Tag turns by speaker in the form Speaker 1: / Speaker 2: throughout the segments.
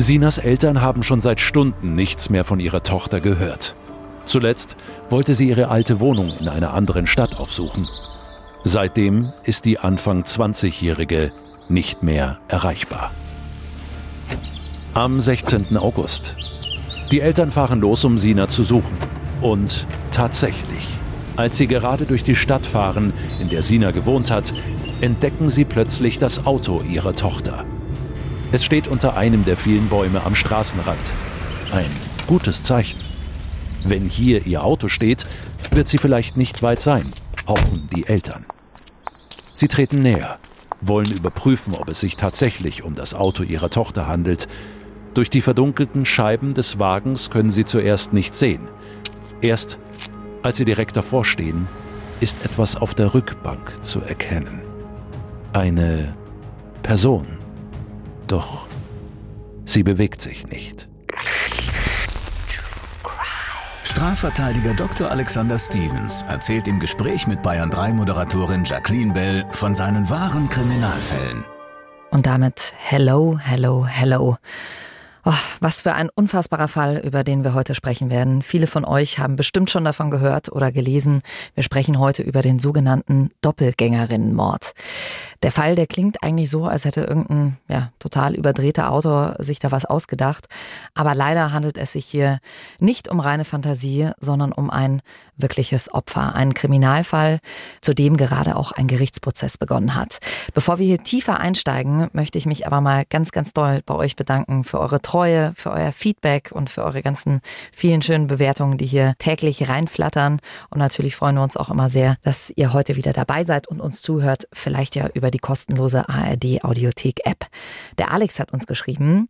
Speaker 1: Sinas Eltern haben schon seit Stunden nichts mehr von ihrer Tochter gehört. Zuletzt wollte sie ihre alte Wohnung in einer anderen Stadt aufsuchen. Seitdem ist die Anfang 20-Jährige nicht mehr erreichbar. Am 16. August. Die Eltern fahren los, um Sina zu suchen. Und tatsächlich, als sie gerade durch die Stadt fahren, in der Sina gewohnt hat, entdecken sie plötzlich das Auto ihrer Tochter. Es steht unter einem der vielen Bäume am Straßenrand. Ein gutes Zeichen. Wenn hier ihr Auto steht, wird sie vielleicht nicht weit sein, hoffen die Eltern. Sie treten näher, wollen überprüfen, ob es sich tatsächlich um das Auto ihrer Tochter handelt. Durch die verdunkelten Scheiben des Wagens können sie zuerst nicht sehen. Erst als sie direkt davor stehen, ist etwas auf der Rückbank zu erkennen. Eine Person. Doch sie bewegt sich nicht.
Speaker 2: Strafverteidiger Dr. Alexander Stevens erzählt im Gespräch mit Bayern 3 Moderatorin Jacqueline Bell von seinen wahren Kriminalfällen.
Speaker 3: Und damit hello, hello, hello. Oh, was für ein unfassbarer Fall, über den wir heute sprechen werden. Viele von euch haben bestimmt schon davon gehört oder gelesen. Wir sprechen heute über den sogenannten Doppelgängerinnenmord. Der Fall, der klingt eigentlich so, als hätte irgendein ja, total überdrehter Autor sich da was ausgedacht. Aber leider handelt es sich hier nicht um reine Fantasie, sondern um ein wirkliches Opfer. Ein Kriminalfall, zu dem gerade auch ein Gerichtsprozess begonnen hat. Bevor wir hier tiefer einsteigen, möchte ich mich aber mal ganz, ganz doll bei euch bedanken für eure Treue, für euer Feedback und für eure ganzen vielen schönen Bewertungen, die hier täglich reinflattern. Und natürlich freuen wir uns auch immer sehr, dass ihr heute wieder dabei seid und uns zuhört. Vielleicht ja über über die kostenlose ARD Audiothek App. Der Alex hat uns geschrieben.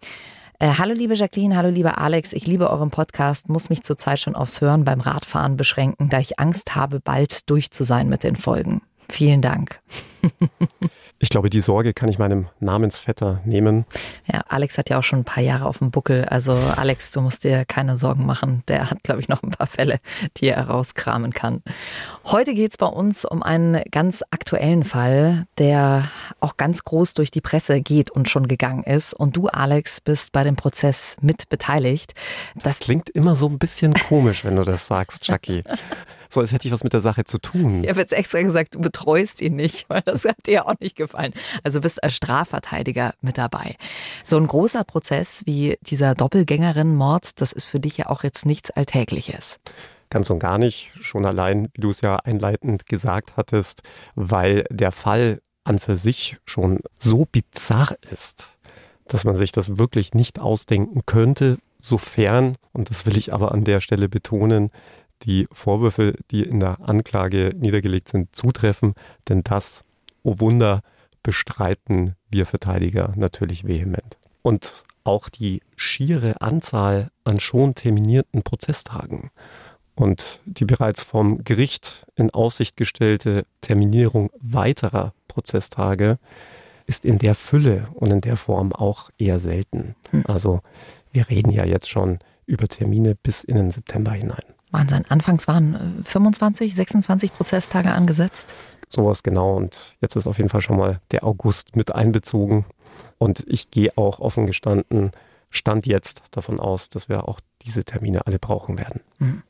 Speaker 3: Äh, hallo liebe Jacqueline, hallo lieber Alex, ich liebe euren Podcast, muss mich zurzeit schon aufs Hören beim Radfahren beschränken, da ich Angst habe, bald durch zu sein mit den Folgen. Vielen Dank.
Speaker 4: Ich glaube, die Sorge kann ich meinem Namensvetter nehmen.
Speaker 3: Ja, Alex hat ja auch schon ein paar Jahre auf dem Buckel. Also Alex, du musst dir keine Sorgen machen. Der hat, glaube ich, noch ein paar Fälle, die er rauskramen kann. Heute geht es bei uns um einen ganz aktuellen Fall, der auch ganz groß durch die Presse geht und schon gegangen ist. Und du, Alex, bist bei dem Prozess mit beteiligt.
Speaker 4: Das, das klingt immer so ein bisschen komisch, wenn du das sagst, Jackie. so als hätte ich was mit der Sache zu tun.
Speaker 3: Ich habe jetzt extra gesagt, du betreust ihn nicht, weil das hat dir auch nicht gefallen. Also bist als Strafverteidiger mit dabei. So ein großer Prozess wie dieser Doppelgängerinnenmord, das ist für dich ja auch jetzt nichts Alltägliches.
Speaker 4: Ganz und gar nicht. Schon allein, wie du es ja einleitend gesagt hattest, weil der Fall an für sich schon so bizarr ist, dass man sich das wirklich nicht ausdenken könnte, sofern, und das will ich aber an der Stelle betonen, die Vorwürfe, die in der Anklage niedergelegt sind, zutreffen. Denn das, oh Wunder, bestreiten wir Verteidiger natürlich vehement. Und auch die schiere Anzahl an schon terminierten Prozesstagen und die bereits vom Gericht in Aussicht gestellte Terminierung weiterer Prozesstage ist in der Fülle und in der Form auch eher selten. Hm. Also wir reden ja jetzt schon über Termine bis in den September hinein.
Speaker 3: Wahnsinn. Anfangs waren 25, äh, 26 Prozesstage angesetzt.
Speaker 4: Sowas genau. Und jetzt ist auf jeden Fall schon mal der August mit einbezogen. Und ich gehe auch offen gestanden, stand jetzt davon aus, dass wir auch diese Termine alle brauchen werden. Mhm.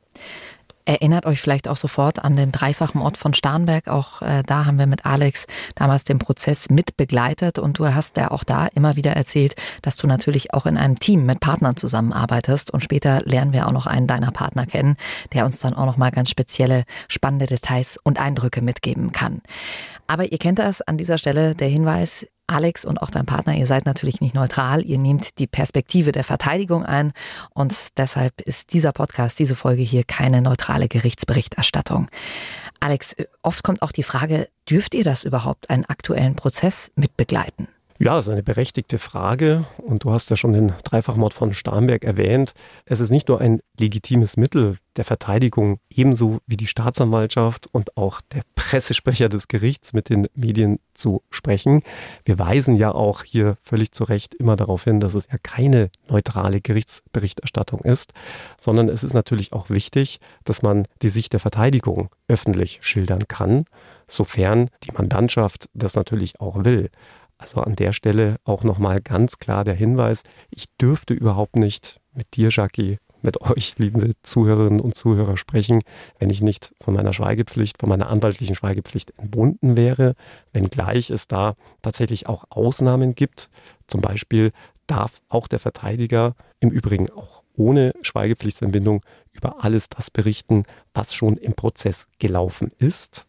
Speaker 3: Erinnert euch vielleicht auch sofort an den dreifachen Ort von Starnberg. Auch äh, da haben wir mit Alex damals den Prozess mit begleitet und du hast ja auch da immer wieder erzählt, dass du natürlich auch in einem Team mit Partnern zusammenarbeitest und später lernen wir auch noch einen deiner Partner kennen, der uns dann auch noch mal ganz spezielle spannende Details und Eindrücke mitgeben kann. Aber ihr kennt das an dieser Stelle der Hinweis, Alex und auch dein Partner, ihr seid natürlich nicht neutral, ihr nehmt die Perspektive der Verteidigung ein und deshalb ist dieser Podcast, diese Folge hier keine neutrale Gerichtsberichterstattung. Alex, oft kommt auch die Frage, dürft ihr das überhaupt, einen aktuellen Prozess mitbegleiten?
Speaker 4: Ja, das ist eine berechtigte Frage und du hast ja schon den Dreifachmord von Starnberg erwähnt. Es ist nicht nur ein legitimes Mittel der Verteidigung, ebenso wie die Staatsanwaltschaft und auch der Pressesprecher des Gerichts mit den Medien zu sprechen. Wir weisen ja auch hier völlig zu Recht immer darauf hin, dass es ja keine neutrale Gerichtsberichterstattung ist, sondern es ist natürlich auch wichtig, dass man die Sicht der Verteidigung öffentlich schildern kann, sofern die Mandantschaft das natürlich auch will. Also an der Stelle auch nochmal ganz klar der Hinweis, ich dürfte überhaupt nicht mit dir, Jackie, mit euch, liebe Zuhörerinnen und Zuhörer, sprechen, wenn ich nicht von meiner Schweigepflicht, von meiner anwaltlichen Schweigepflicht entbunden wäre, wenngleich es da tatsächlich auch Ausnahmen gibt. Zum Beispiel darf auch der Verteidiger im Übrigen auch ohne Schweigepflichtsentbindung über alles das berichten, was schon im Prozess gelaufen ist.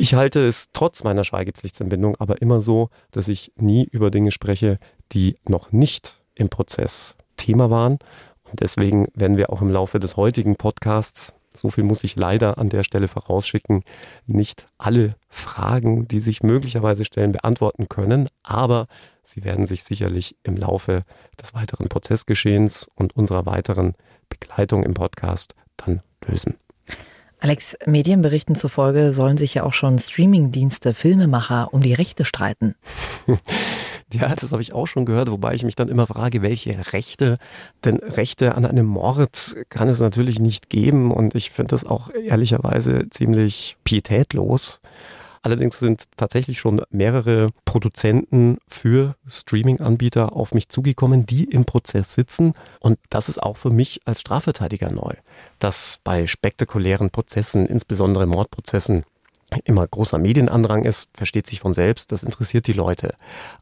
Speaker 4: Ich halte es trotz meiner Schweigepflichtsentbindung aber immer so, dass ich nie über Dinge spreche, die noch nicht im Prozess Thema waren. Und deswegen werden wir auch im Laufe des heutigen Podcasts, so viel muss ich leider an der Stelle vorausschicken, nicht alle Fragen, die sich möglicherweise stellen, beantworten können. Aber sie werden sich sicherlich im Laufe des weiteren Prozessgeschehens und unserer weiteren Begleitung im Podcast dann lösen.
Speaker 3: Alex, Medienberichten zufolge sollen sich ja auch schon Streamingdienste, Filmemacher um die Rechte streiten.
Speaker 4: Ja, das habe ich auch schon gehört, wobei ich mich dann immer frage, welche Rechte? Denn Rechte an einem Mord kann es natürlich nicht geben und ich finde das auch ehrlicherweise ziemlich pietätlos. Allerdings sind tatsächlich schon mehrere Produzenten für Streaming-Anbieter auf mich zugekommen, die im Prozess sitzen. Und das ist auch für mich als Strafverteidiger neu, dass bei spektakulären Prozessen, insbesondere Mordprozessen, immer großer Medienandrang ist, versteht sich von selbst, das interessiert die Leute.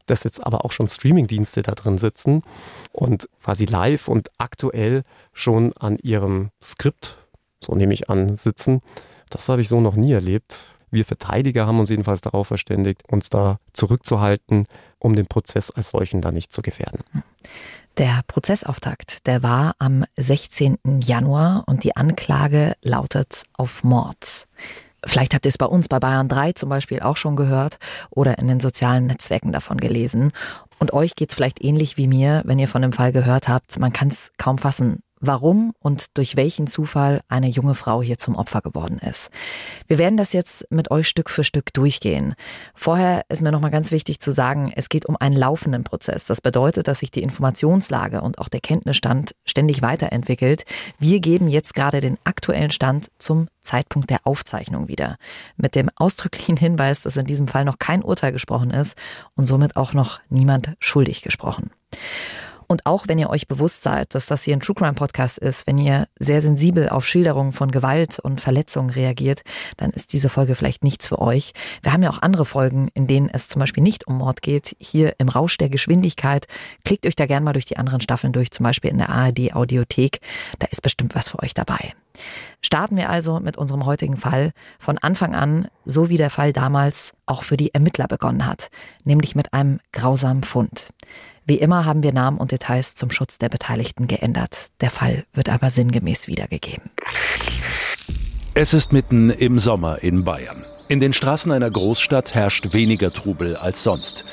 Speaker 4: Dass jetzt aber auch schon Streamingdienste da drin sitzen und quasi live und aktuell schon an ihrem Skript, so nehme ich an, sitzen, das habe ich so noch nie erlebt. Wir Verteidiger haben uns jedenfalls darauf verständigt, uns da zurückzuhalten, um den Prozess als solchen da nicht zu gefährden.
Speaker 3: Der Prozessauftakt, der war am 16. Januar und die Anklage lautet auf Mord. Vielleicht habt ihr es bei uns bei Bayern 3 zum Beispiel auch schon gehört oder in den sozialen Netzwerken davon gelesen. Und euch geht es vielleicht ähnlich wie mir, wenn ihr von dem Fall gehört habt. Man kann es kaum fassen, warum und durch welchen Zufall eine junge Frau hier zum Opfer geworden ist. Wir werden das jetzt mit euch Stück für Stück durchgehen. Vorher ist mir nochmal ganz wichtig zu sagen, es geht um einen laufenden Prozess. Das bedeutet, dass sich die Informationslage und auch der Kenntnisstand ständig weiterentwickelt. Wir geben jetzt gerade den aktuellen Stand zum Zeitpunkt der Aufzeichnung wieder. Mit dem ausdrücklichen Hinweis, dass in diesem Fall noch kein Urteil gesprochen ist und somit auch noch niemand schuldig gesprochen. Und auch wenn ihr euch bewusst seid, dass das hier ein True Crime Podcast ist, wenn ihr sehr sensibel auf Schilderungen von Gewalt und Verletzungen reagiert, dann ist diese Folge vielleicht nichts für euch. Wir haben ja auch andere Folgen, in denen es zum Beispiel nicht um Mord geht. Hier im Rausch der Geschwindigkeit. Klickt euch da gerne mal durch die anderen Staffeln durch, zum Beispiel in der ARD Audiothek. Da ist bestimmt was für euch dabei. Starten wir also mit unserem heutigen Fall von Anfang an, so wie der Fall damals auch für die Ermittler begonnen hat, nämlich mit einem grausamen Fund. Wie immer haben wir Namen und Details zum Schutz der Beteiligten geändert. Der Fall wird aber sinngemäß wiedergegeben.
Speaker 1: Es ist mitten im Sommer in Bayern. In den Straßen einer Großstadt herrscht weniger Trubel als sonst.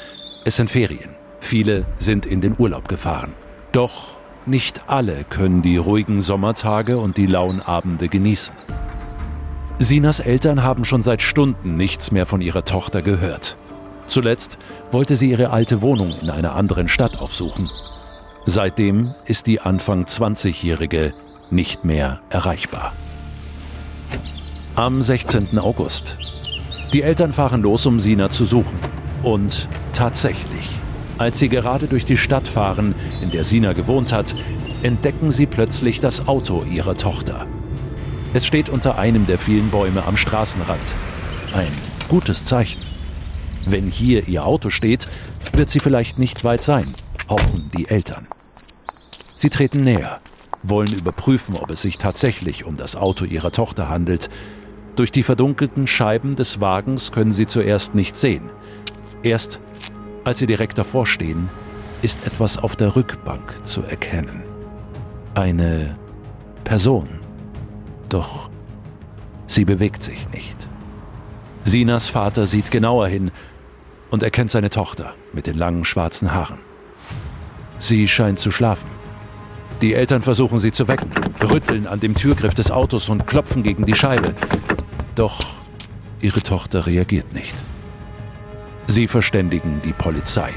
Speaker 1: Es sind Ferien. Viele sind in den Urlaub gefahren. Doch nicht alle können die ruhigen Sommertage und die lauen Abende genießen. Sinas Eltern haben schon seit Stunden nichts mehr von ihrer Tochter gehört. Zuletzt wollte sie ihre alte Wohnung in einer anderen Stadt aufsuchen. Seitdem ist die Anfang 20-Jährige nicht mehr erreichbar. Am 16. August. Die Eltern fahren los, um Sina zu suchen. Und tatsächlich, als sie gerade durch die Stadt fahren, in der Sina gewohnt hat, entdecken sie plötzlich das Auto ihrer Tochter. Es steht unter einem der vielen Bäume am Straßenrand. Ein gutes Zeichen. Wenn hier ihr Auto steht, wird sie vielleicht nicht weit sein, hoffen die Eltern. Sie treten näher, wollen überprüfen, ob es sich tatsächlich um das Auto ihrer Tochter handelt. Durch die verdunkelten Scheiben des Wagens können sie zuerst nicht sehen. Erst als sie direkt davor stehen, ist etwas auf der Rückbank zu erkennen. Eine Person. Doch sie bewegt sich nicht. Sinas Vater sieht genauer hin und erkennt seine Tochter mit den langen schwarzen Haaren. Sie scheint zu schlafen. Die Eltern versuchen sie zu wecken, rütteln an dem Türgriff des Autos und klopfen gegen die Scheibe. Doch ihre Tochter reagiert nicht. Sie verständigen die Polizei.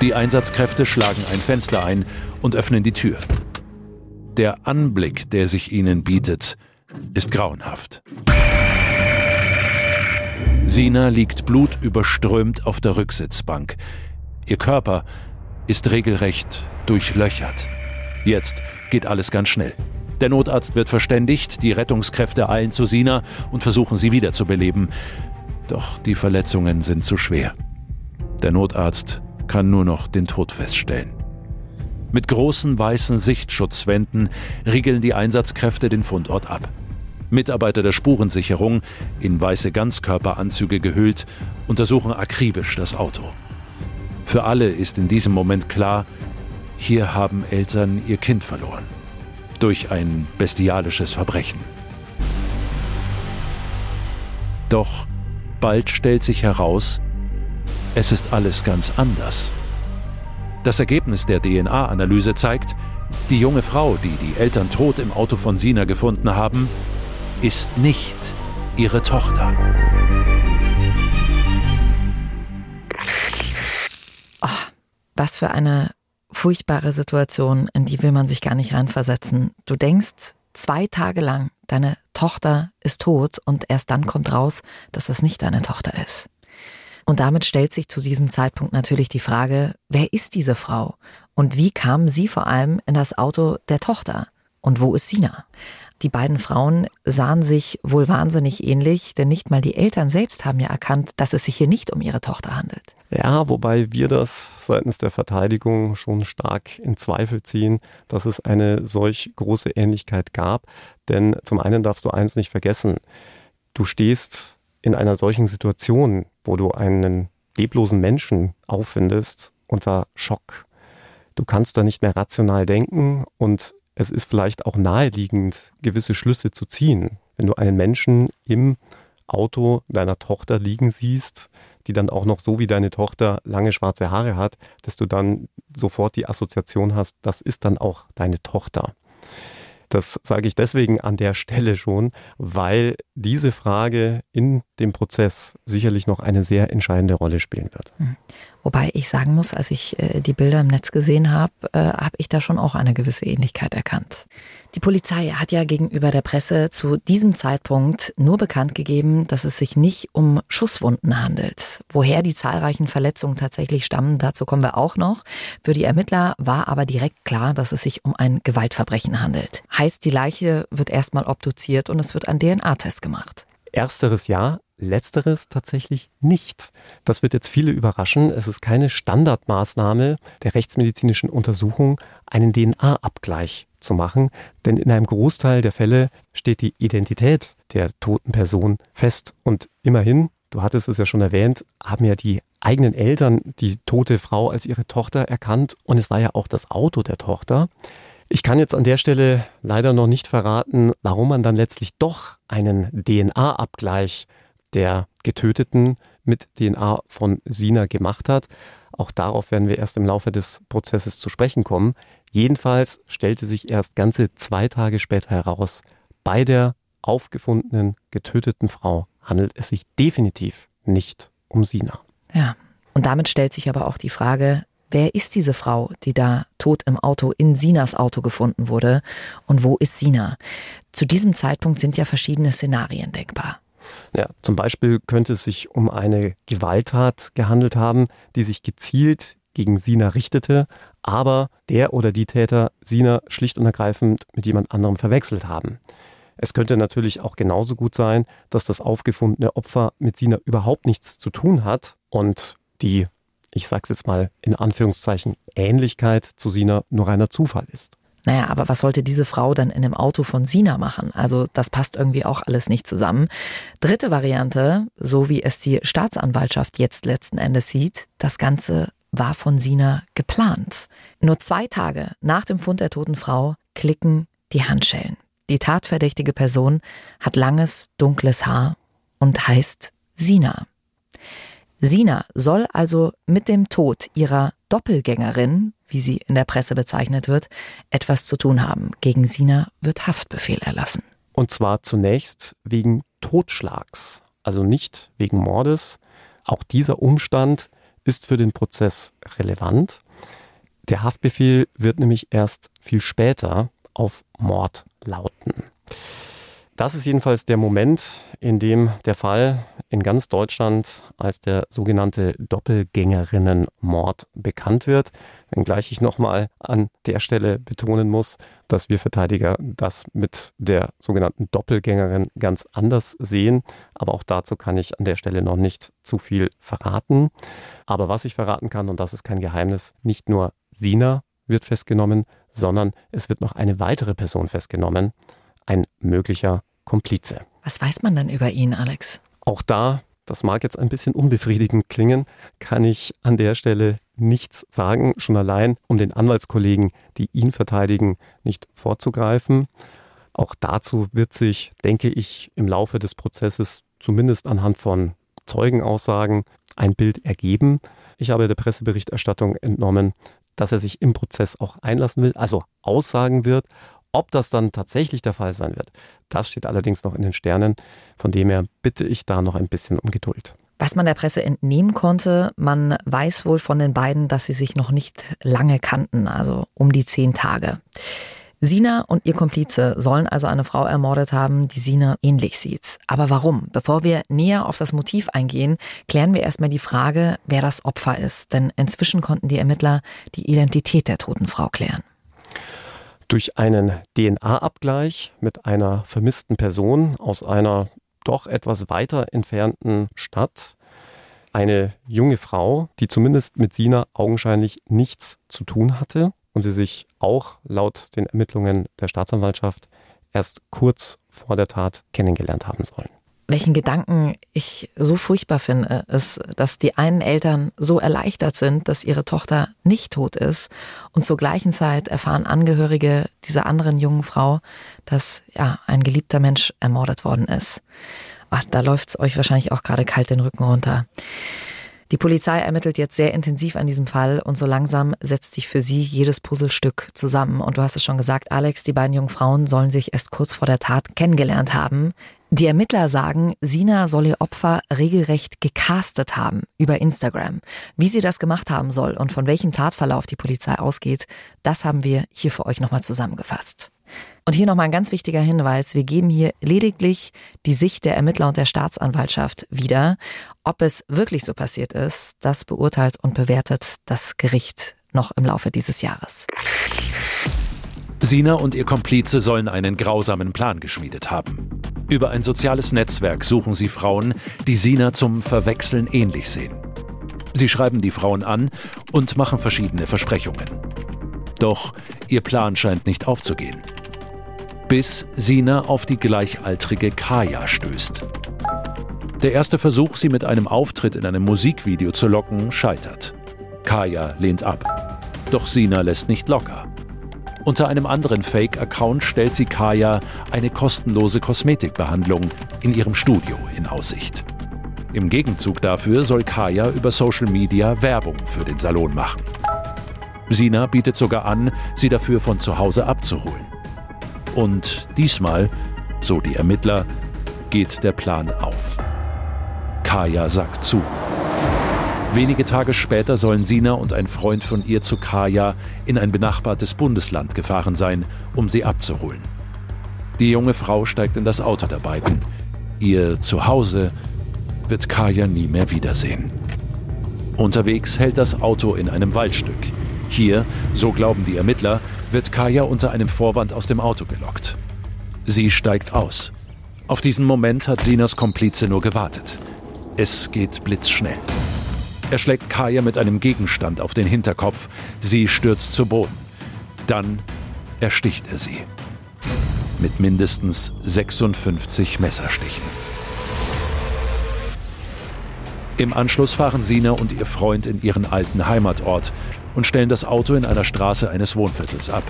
Speaker 1: Die Einsatzkräfte schlagen ein Fenster ein und öffnen die Tür. Der Anblick, der sich ihnen bietet, ist grauenhaft. Sina liegt blutüberströmt auf der Rücksitzbank. Ihr Körper ist regelrecht durchlöchert. Jetzt geht alles ganz schnell. Der Notarzt wird verständigt, die Rettungskräfte eilen zu Sina und versuchen sie wiederzubeleben. Doch die Verletzungen sind zu schwer. Der Notarzt kann nur noch den Tod feststellen. Mit großen weißen Sichtschutzwänden riegeln die Einsatzkräfte den Fundort ab. Mitarbeiter der Spurensicherung, in weiße Ganzkörperanzüge gehüllt, untersuchen akribisch das Auto. Für alle ist in diesem Moment klar, hier haben Eltern ihr Kind verloren. Durch ein bestialisches Verbrechen. Doch bald stellt sich heraus, es ist alles ganz anders. Das Ergebnis der DNA-Analyse zeigt, die junge Frau, die die Eltern tot im Auto von Sina gefunden haben, ist nicht ihre Tochter.
Speaker 3: Oh, was für eine furchtbare Situation, in die will man sich gar nicht reinversetzen. Du denkst zwei Tage lang, deine Tochter ist tot und erst dann kommt raus, dass das nicht deine Tochter ist. Und damit stellt sich zu diesem Zeitpunkt natürlich die Frage, wer ist diese Frau? Und wie kam sie vor allem in das Auto der Tochter? Und wo ist Sina? Die beiden Frauen sahen sich wohl wahnsinnig ähnlich, denn nicht mal die Eltern selbst haben ja erkannt, dass es sich hier nicht um ihre Tochter handelt.
Speaker 4: Ja, wobei wir das seitens der Verteidigung schon stark in Zweifel ziehen, dass es eine solch große Ähnlichkeit gab. Denn zum einen darfst du eins nicht vergessen. Du stehst in einer solchen Situation, wo du einen leblosen Menschen auffindest, unter Schock. Du kannst da nicht mehr rational denken und es ist vielleicht auch naheliegend, gewisse Schlüsse zu ziehen. Wenn du einen Menschen im Auto deiner Tochter liegen siehst, die dann auch noch so wie deine Tochter lange schwarze Haare hat, dass du dann sofort die Assoziation hast, das ist dann auch deine Tochter. Das sage ich deswegen an der Stelle schon, weil diese Frage in dem Prozess sicherlich noch eine sehr entscheidende Rolle spielen wird.
Speaker 3: Wobei ich sagen muss, als ich äh, die Bilder im Netz gesehen habe, äh, habe ich da schon auch eine gewisse Ähnlichkeit erkannt. Die Polizei hat ja gegenüber der Presse zu diesem Zeitpunkt nur bekannt gegeben, dass es sich nicht um Schusswunden handelt. Woher die zahlreichen Verletzungen tatsächlich stammen, dazu kommen wir auch noch. Für die Ermittler war aber direkt klar, dass es sich um ein Gewaltverbrechen handelt. Heißt, die Leiche wird erstmal obduziert und es wird ein DNA-Test gemacht.
Speaker 4: Ersteres ja, letzteres tatsächlich nicht. Das wird jetzt viele überraschen. Es ist keine Standardmaßnahme der rechtsmedizinischen Untersuchung, einen DNA-Abgleich zu machen, denn in einem Großteil der Fälle steht die Identität der toten Person fest. Und immerhin, du hattest es ja schon erwähnt, haben ja die eigenen Eltern die tote Frau als ihre Tochter erkannt und es war ja auch das Auto der Tochter. Ich kann jetzt an der Stelle leider noch nicht verraten, warum man dann letztlich doch einen DNA-Abgleich der Getöteten mit DNA von Sina gemacht hat. Auch darauf werden wir erst im Laufe des Prozesses zu sprechen kommen. Jedenfalls stellte sich erst ganze zwei Tage später heraus, bei der aufgefundenen getöteten Frau handelt es sich definitiv nicht um Sina.
Speaker 3: Ja, und damit stellt sich aber auch die Frage, wer ist diese Frau, die da tot im Auto in Sinas Auto gefunden wurde und wo ist Sina? Zu diesem Zeitpunkt sind ja verschiedene Szenarien denkbar.
Speaker 4: Ja, zum Beispiel könnte es sich um eine Gewalttat gehandelt haben, die sich gezielt gegen Sina richtete, aber der oder die Täter Sina schlicht und ergreifend mit jemand anderem verwechselt haben. Es könnte natürlich auch genauso gut sein, dass das aufgefundene Opfer mit Sina überhaupt nichts zu tun hat und die, ich sag's jetzt mal in Anführungszeichen, Ähnlichkeit zu Sina nur reiner Zufall ist.
Speaker 3: Naja, aber was sollte diese Frau dann in dem Auto von Sina machen? Also das passt irgendwie auch alles nicht zusammen. Dritte Variante, so wie es die Staatsanwaltschaft jetzt letzten Endes sieht, das Ganze war von Sina geplant. Nur zwei Tage nach dem Fund der toten Frau klicken die Handschellen. Die tatverdächtige Person hat langes, dunkles Haar und heißt Sina. Sina soll also mit dem Tod ihrer Doppelgängerin, wie sie in der Presse bezeichnet wird, etwas zu tun haben. Gegen Sina wird Haftbefehl erlassen.
Speaker 4: Und zwar zunächst wegen Totschlags, also nicht wegen Mordes. Auch dieser Umstand ist für den Prozess relevant. Der Haftbefehl wird nämlich erst viel später auf Mord lauten. Das ist jedenfalls der Moment, in dem der Fall in ganz Deutschland als der sogenannte Doppelgängerinnenmord bekannt wird. Wenngleich ich nochmal an der Stelle betonen muss, dass wir Verteidiger das mit der sogenannten Doppelgängerin ganz anders sehen. Aber auch dazu kann ich an der Stelle noch nicht zu viel verraten. Aber was ich verraten kann, und das ist kein Geheimnis, nicht nur Sina wird festgenommen, sondern es wird noch eine weitere Person festgenommen, ein möglicher Komplize.
Speaker 3: Was weiß man denn über ihn, Alex?
Speaker 4: Auch da, das mag jetzt ein bisschen unbefriedigend klingen, kann ich an der Stelle nichts sagen, schon allein, um den Anwaltskollegen, die ihn verteidigen, nicht vorzugreifen. Auch dazu wird sich, denke ich, im Laufe des Prozesses zumindest anhand von Zeugenaussagen ein Bild ergeben. Ich habe der Presseberichterstattung entnommen, dass er sich im Prozess auch einlassen will, also aussagen wird. Ob das dann tatsächlich der Fall sein wird, das steht allerdings noch in den Sternen. Von dem her bitte ich da noch ein bisschen um Geduld.
Speaker 3: Was man der Presse entnehmen konnte, man weiß wohl von den beiden, dass sie sich noch nicht lange kannten, also um die zehn Tage. Sina und ihr Komplize sollen also eine Frau ermordet haben, die Sina ähnlich sieht. Aber warum? Bevor wir näher auf das Motiv eingehen, klären wir erstmal die Frage, wer das Opfer ist. Denn inzwischen konnten die Ermittler die Identität der toten Frau klären.
Speaker 4: Durch einen DNA-Abgleich mit einer vermissten Person aus einer doch etwas weiter entfernten Stadt eine junge Frau, die zumindest mit Sina augenscheinlich nichts zu tun hatte und sie sich auch laut den Ermittlungen der Staatsanwaltschaft erst kurz vor der Tat kennengelernt haben sollen
Speaker 3: welchen Gedanken ich so furchtbar finde, ist, dass die einen Eltern so erleichtert sind, dass ihre Tochter nicht tot ist und zur gleichen Zeit erfahren Angehörige dieser anderen jungen Frau, dass ja ein geliebter Mensch ermordet worden ist. Ach, da läuft's euch wahrscheinlich auch gerade kalt den Rücken runter. Die Polizei ermittelt jetzt sehr intensiv an diesem Fall und so langsam setzt sich für sie jedes Puzzlestück zusammen. Und du hast es schon gesagt, Alex, die beiden jungen Frauen sollen sich erst kurz vor der Tat kennengelernt haben. Die Ermittler sagen, Sina soll ihr Opfer regelrecht gecastet haben über Instagram. Wie sie das gemacht haben soll und von welchem Tatverlauf die Polizei ausgeht, das haben wir hier für euch nochmal zusammengefasst. Und hier nochmal ein ganz wichtiger Hinweis. Wir geben hier lediglich die Sicht der Ermittler und der Staatsanwaltschaft wieder. Ob es wirklich so passiert ist, das beurteilt und bewertet das Gericht noch im Laufe dieses Jahres.
Speaker 1: Sina und ihr Komplize sollen einen grausamen Plan geschmiedet haben. Über ein soziales Netzwerk suchen sie Frauen, die Sina zum Verwechseln ähnlich sehen. Sie schreiben die Frauen an und machen verschiedene Versprechungen. Doch ihr Plan scheint nicht aufzugehen. Bis Sina auf die gleichaltrige Kaya stößt. Der erste Versuch, sie mit einem Auftritt in einem Musikvideo zu locken, scheitert. Kaya lehnt ab. Doch Sina lässt nicht locker. Unter einem anderen Fake-Account stellt sie Kaya eine kostenlose Kosmetikbehandlung in ihrem Studio in Aussicht. Im Gegenzug dafür soll Kaya über Social Media Werbung für den Salon machen. Sina bietet sogar an, sie dafür von zu Hause abzuholen. Und diesmal, so die Ermittler, geht der Plan auf. Kaya sagt zu. Wenige Tage später sollen Sina und ein Freund von ihr zu Kaya in ein benachbartes Bundesland gefahren sein, um sie abzuholen. Die junge Frau steigt in das Auto der beiden. Ihr Zuhause wird Kaya nie mehr wiedersehen. Unterwegs hält das Auto in einem Waldstück. Hier, so glauben die Ermittler, wird Kaya unter einem Vorwand aus dem Auto gelockt. Sie steigt aus. Auf diesen Moment hat Sinas Komplize nur gewartet. Es geht blitzschnell. Er schlägt Kaya mit einem Gegenstand auf den Hinterkopf. Sie stürzt zu Boden. Dann ersticht er sie. Mit mindestens 56 Messerstichen. Im Anschluss fahren Sina und ihr Freund in ihren alten Heimatort und stellen das Auto in einer Straße eines Wohnviertels ab,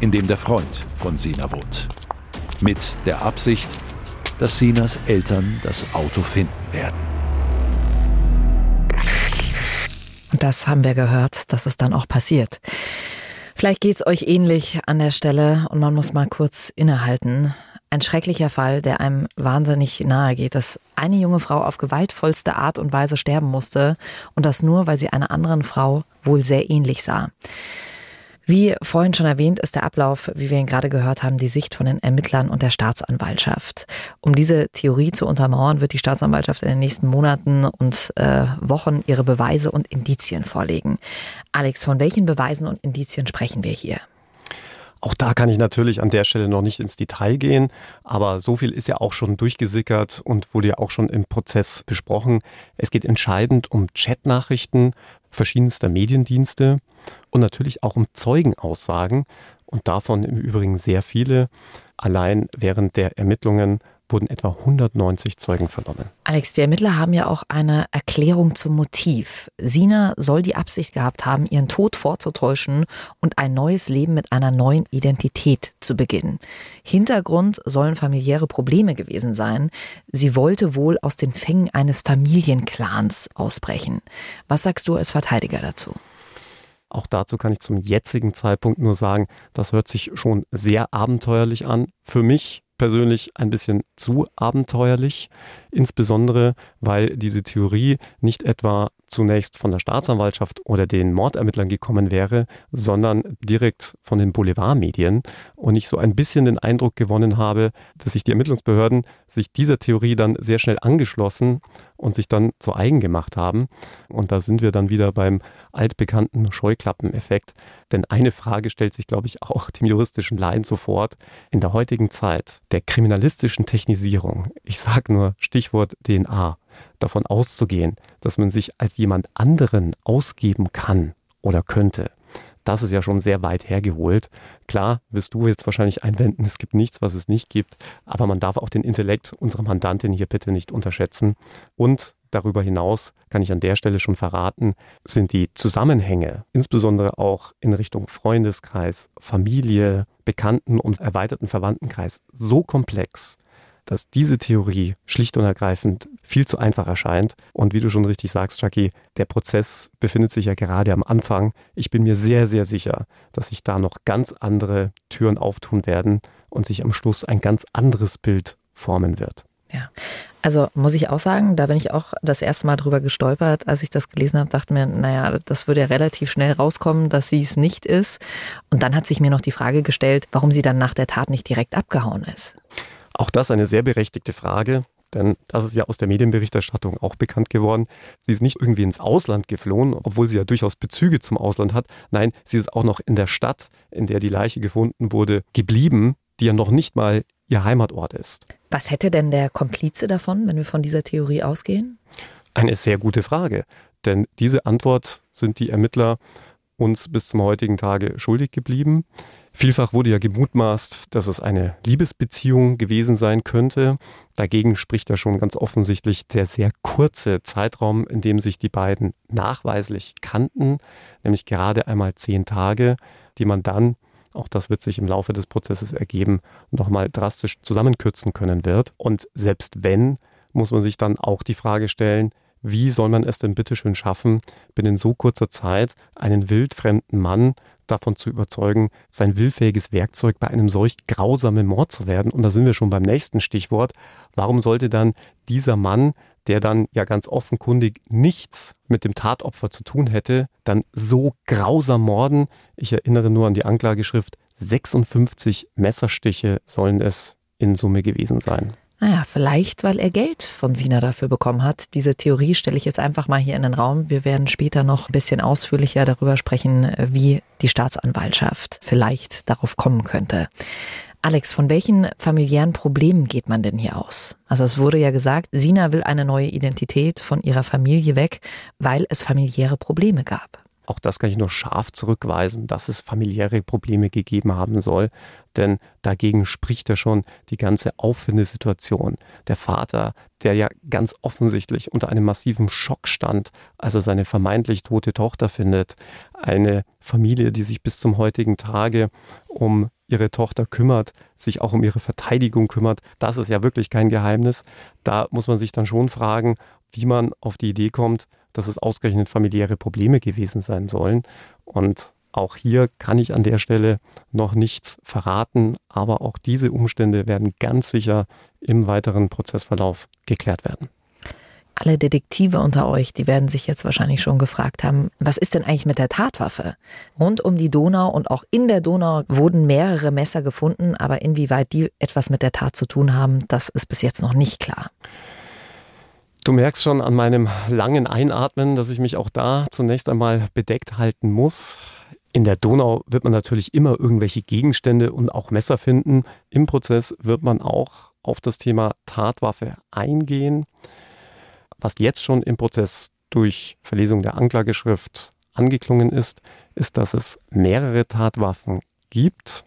Speaker 1: in dem der Freund von Sina wohnt. Mit der Absicht, dass Sinas Eltern das Auto finden werden.
Speaker 3: Das haben wir gehört, dass es dann auch passiert. Vielleicht geht's euch ähnlich an der Stelle und man muss mal kurz innehalten. Ein schrecklicher Fall, der einem wahnsinnig nahe geht, dass eine junge Frau auf gewaltvollste Art und Weise sterben musste und das nur, weil sie einer anderen Frau wohl sehr ähnlich sah. Wie vorhin schon erwähnt, ist der Ablauf, wie wir ihn gerade gehört haben, die Sicht von den Ermittlern und der Staatsanwaltschaft. Um diese Theorie zu untermauern, wird die Staatsanwaltschaft in den nächsten Monaten und äh, Wochen ihre Beweise und Indizien vorlegen. Alex, von welchen Beweisen und Indizien sprechen wir hier?
Speaker 4: Auch da kann ich natürlich an der Stelle noch nicht ins Detail gehen, aber so viel ist ja auch schon durchgesickert und wurde ja auch schon im Prozess besprochen. Es geht entscheidend um Chatnachrichten verschiedenster Mediendienste und natürlich auch um Zeugenaussagen und davon im Übrigen sehr viele. Allein während der Ermittlungen wurden etwa 190 Zeugen vernommen.
Speaker 3: Alex, die Ermittler haben ja auch eine Erklärung zum Motiv. Sina soll die Absicht gehabt haben, ihren Tod vorzutäuschen und ein neues Leben mit einer neuen Identität zu beginnen. Hintergrund sollen familiäre Probleme gewesen sein. Sie wollte wohl aus den Fängen eines Familienclans ausbrechen. Was sagst du als Verteidiger dazu?
Speaker 4: Auch dazu kann ich zum jetzigen Zeitpunkt nur sagen, das hört sich schon sehr abenteuerlich an. Für mich persönlich ein bisschen zu abenteuerlich, insbesondere weil diese Theorie nicht etwa zunächst von der Staatsanwaltschaft oder den Mordermittlern gekommen wäre, sondern direkt von den Boulevardmedien und ich so ein bisschen den Eindruck gewonnen habe, dass sich die Ermittlungsbehörden sich dieser Theorie dann sehr schnell angeschlossen und sich dann zu eigen gemacht haben. Und da sind wir dann wieder beim altbekannten Scheuklappeneffekt. Denn eine Frage stellt sich, glaube ich, auch dem juristischen Laien sofort. In der heutigen Zeit der kriminalistischen Technisierung, ich sage nur Stichwort DNA, davon auszugehen, dass man sich als jemand anderen ausgeben kann oder könnte, das ist ja schon sehr weit hergeholt. Klar, wirst du jetzt wahrscheinlich einwenden, es gibt nichts, was es nicht gibt, aber man darf auch den Intellekt unserer Mandantin hier bitte nicht unterschätzen. Und darüber hinaus kann ich an der Stelle schon verraten, sind die Zusammenhänge, insbesondere auch in Richtung Freundeskreis, Familie, Bekannten und erweiterten Verwandtenkreis, so komplex, dass diese Theorie schlicht und ergreifend viel zu einfach erscheint. Und wie du schon richtig sagst, Chucky, der Prozess befindet sich ja gerade am Anfang. Ich bin mir sehr, sehr sicher, dass sich da noch ganz andere Türen auftun werden und sich am Schluss ein ganz anderes Bild formen wird.
Speaker 3: Ja, also muss ich auch sagen, da bin ich auch das erste Mal drüber gestolpert, als ich das gelesen habe, dachte mir, naja, das würde ja relativ schnell rauskommen, dass sie es nicht ist. Und dann hat sich mir noch die Frage gestellt, warum sie dann nach der Tat nicht direkt abgehauen ist.
Speaker 4: Auch das eine sehr berechtigte Frage, denn das ist ja aus der Medienberichterstattung auch bekannt geworden. Sie ist nicht irgendwie ins Ausland geflohen, obwohl sie ja durchaus Bezüge zum Ausland hat. Nein, sie ist auch noch in der Stadt, in der die Leiche gefunden wurde, geblieben, die ja noch nicht mal ihr Heimatort ist.
Speaker 3: Was hätte denn der Komplize davon, wenn wir von dieser Theorie ausgehen?
Speaker 4: Eine sehr gute Frage, denn diese Antwort sind die Ermittler uns bis zum heutigen Tage schuldig geblieben. Vielfach wurde ja gemutmaßt, dass es eine Liebesbeziehung gewesen sein könnte. Dagegen spricht ja schon ganz offensichtlich der sehr kurze Zeitraum, in dem sich die beiden nachweislich kannten, nämlich gerade einmal zehn Tage, die man dann, auch das wird sich im Laufe des Prozesses ergeben, nochmal drastisch zusammenkürzen können wird. Und selbst wenn, muss man sich dann auch die Frage stellen, wie soll man es denn bitteschön schaffen, binnen so kurzer Zeit einen wildfremden Mann davon zu überzeugen, sein willfähiges Werkzeug bei einem solch grausamen Mord zu werden. Und da sind wir schon beim nächsten Stichwort. Warum sollte dann dieser Mann, der dann ja ganz offenkundig nichts mit dem Tatopfer zu tun hätte, dann so grausam morden? Ich erinnere nur an die Anklageschrift. 56 Messerstiche sollen es in Summe gewesen sein.
Speaker 3: Naja, vielleicht, weil er Geld von Sina dafür bekommen hat. Diese Theorie stelle ich jetzt einfach mal hier in den Raum. Wir werden später noch ein bisschen ausführlicher darüber sprechen, wie die Staatsanwaltschaft vielleicht darauf kommen könnte. Alex, von welchen familiären Problemen geht man denn hier aus? Also es wurde ja gesagt, Sina will eine neue Identität von ihrer Familie weg, weil es familiäre Probleme gab.
Speaker 4: Auch das kann ich nur scharf zurückweisen, dass es familiäre Probleme gegeben haben soll. Denn dagegen spricht ja schon die ganze Auffindesituation. Der Vater, der ja ganz offensichtlich unter einem massiven Schock stand, als er seine vermeintlich tote Tochter findet. Eine Familie, die sich bis zum heutigen Tage um ihre Tochter kümmert, sich auch um ihre Verteidigung kümmert. Das ist ja wirklich kein Geheimnis. Da muss man sich dann schon fragen, wie man auf die Idee kommt, dass es ausgerechnet familiäre Probleme gewesen sein sollen. Und auch hier kann ich an der Stelle noch nichts verraten, aber auch diese Umstände werden ganz sicher im weiteren Prozessverlauf geklärt werden.
Speaker 3: Alle Detektive unter euch, die werden sich jetzt wahrscheinlich schon gefragt haben, was ist denn eigentlich mit der Tatwaffe? Rund um die Donau und auch in der Donau wurden mehrere Messer gefunden, aber inwieweit die etwas mit der Tat zu tun haben, das ist bis jetzt noch nicht klar.
Speaker 4: Du merkst schon an meinem langen Einatmen, dass ich mich auch da zunächst einmal bedeckt halten muss. In der Donau wird man natürlich immer irgendwelche Gegenstände und auch Messer finden. Im Prozess wird man auch auf das Thema Tatwaffe eingehen. Was jetzt schon im Prozess durch Verlesung der Anklageschrift angeklungen ist, ist, dass es mehrere Tatwaffen gibt.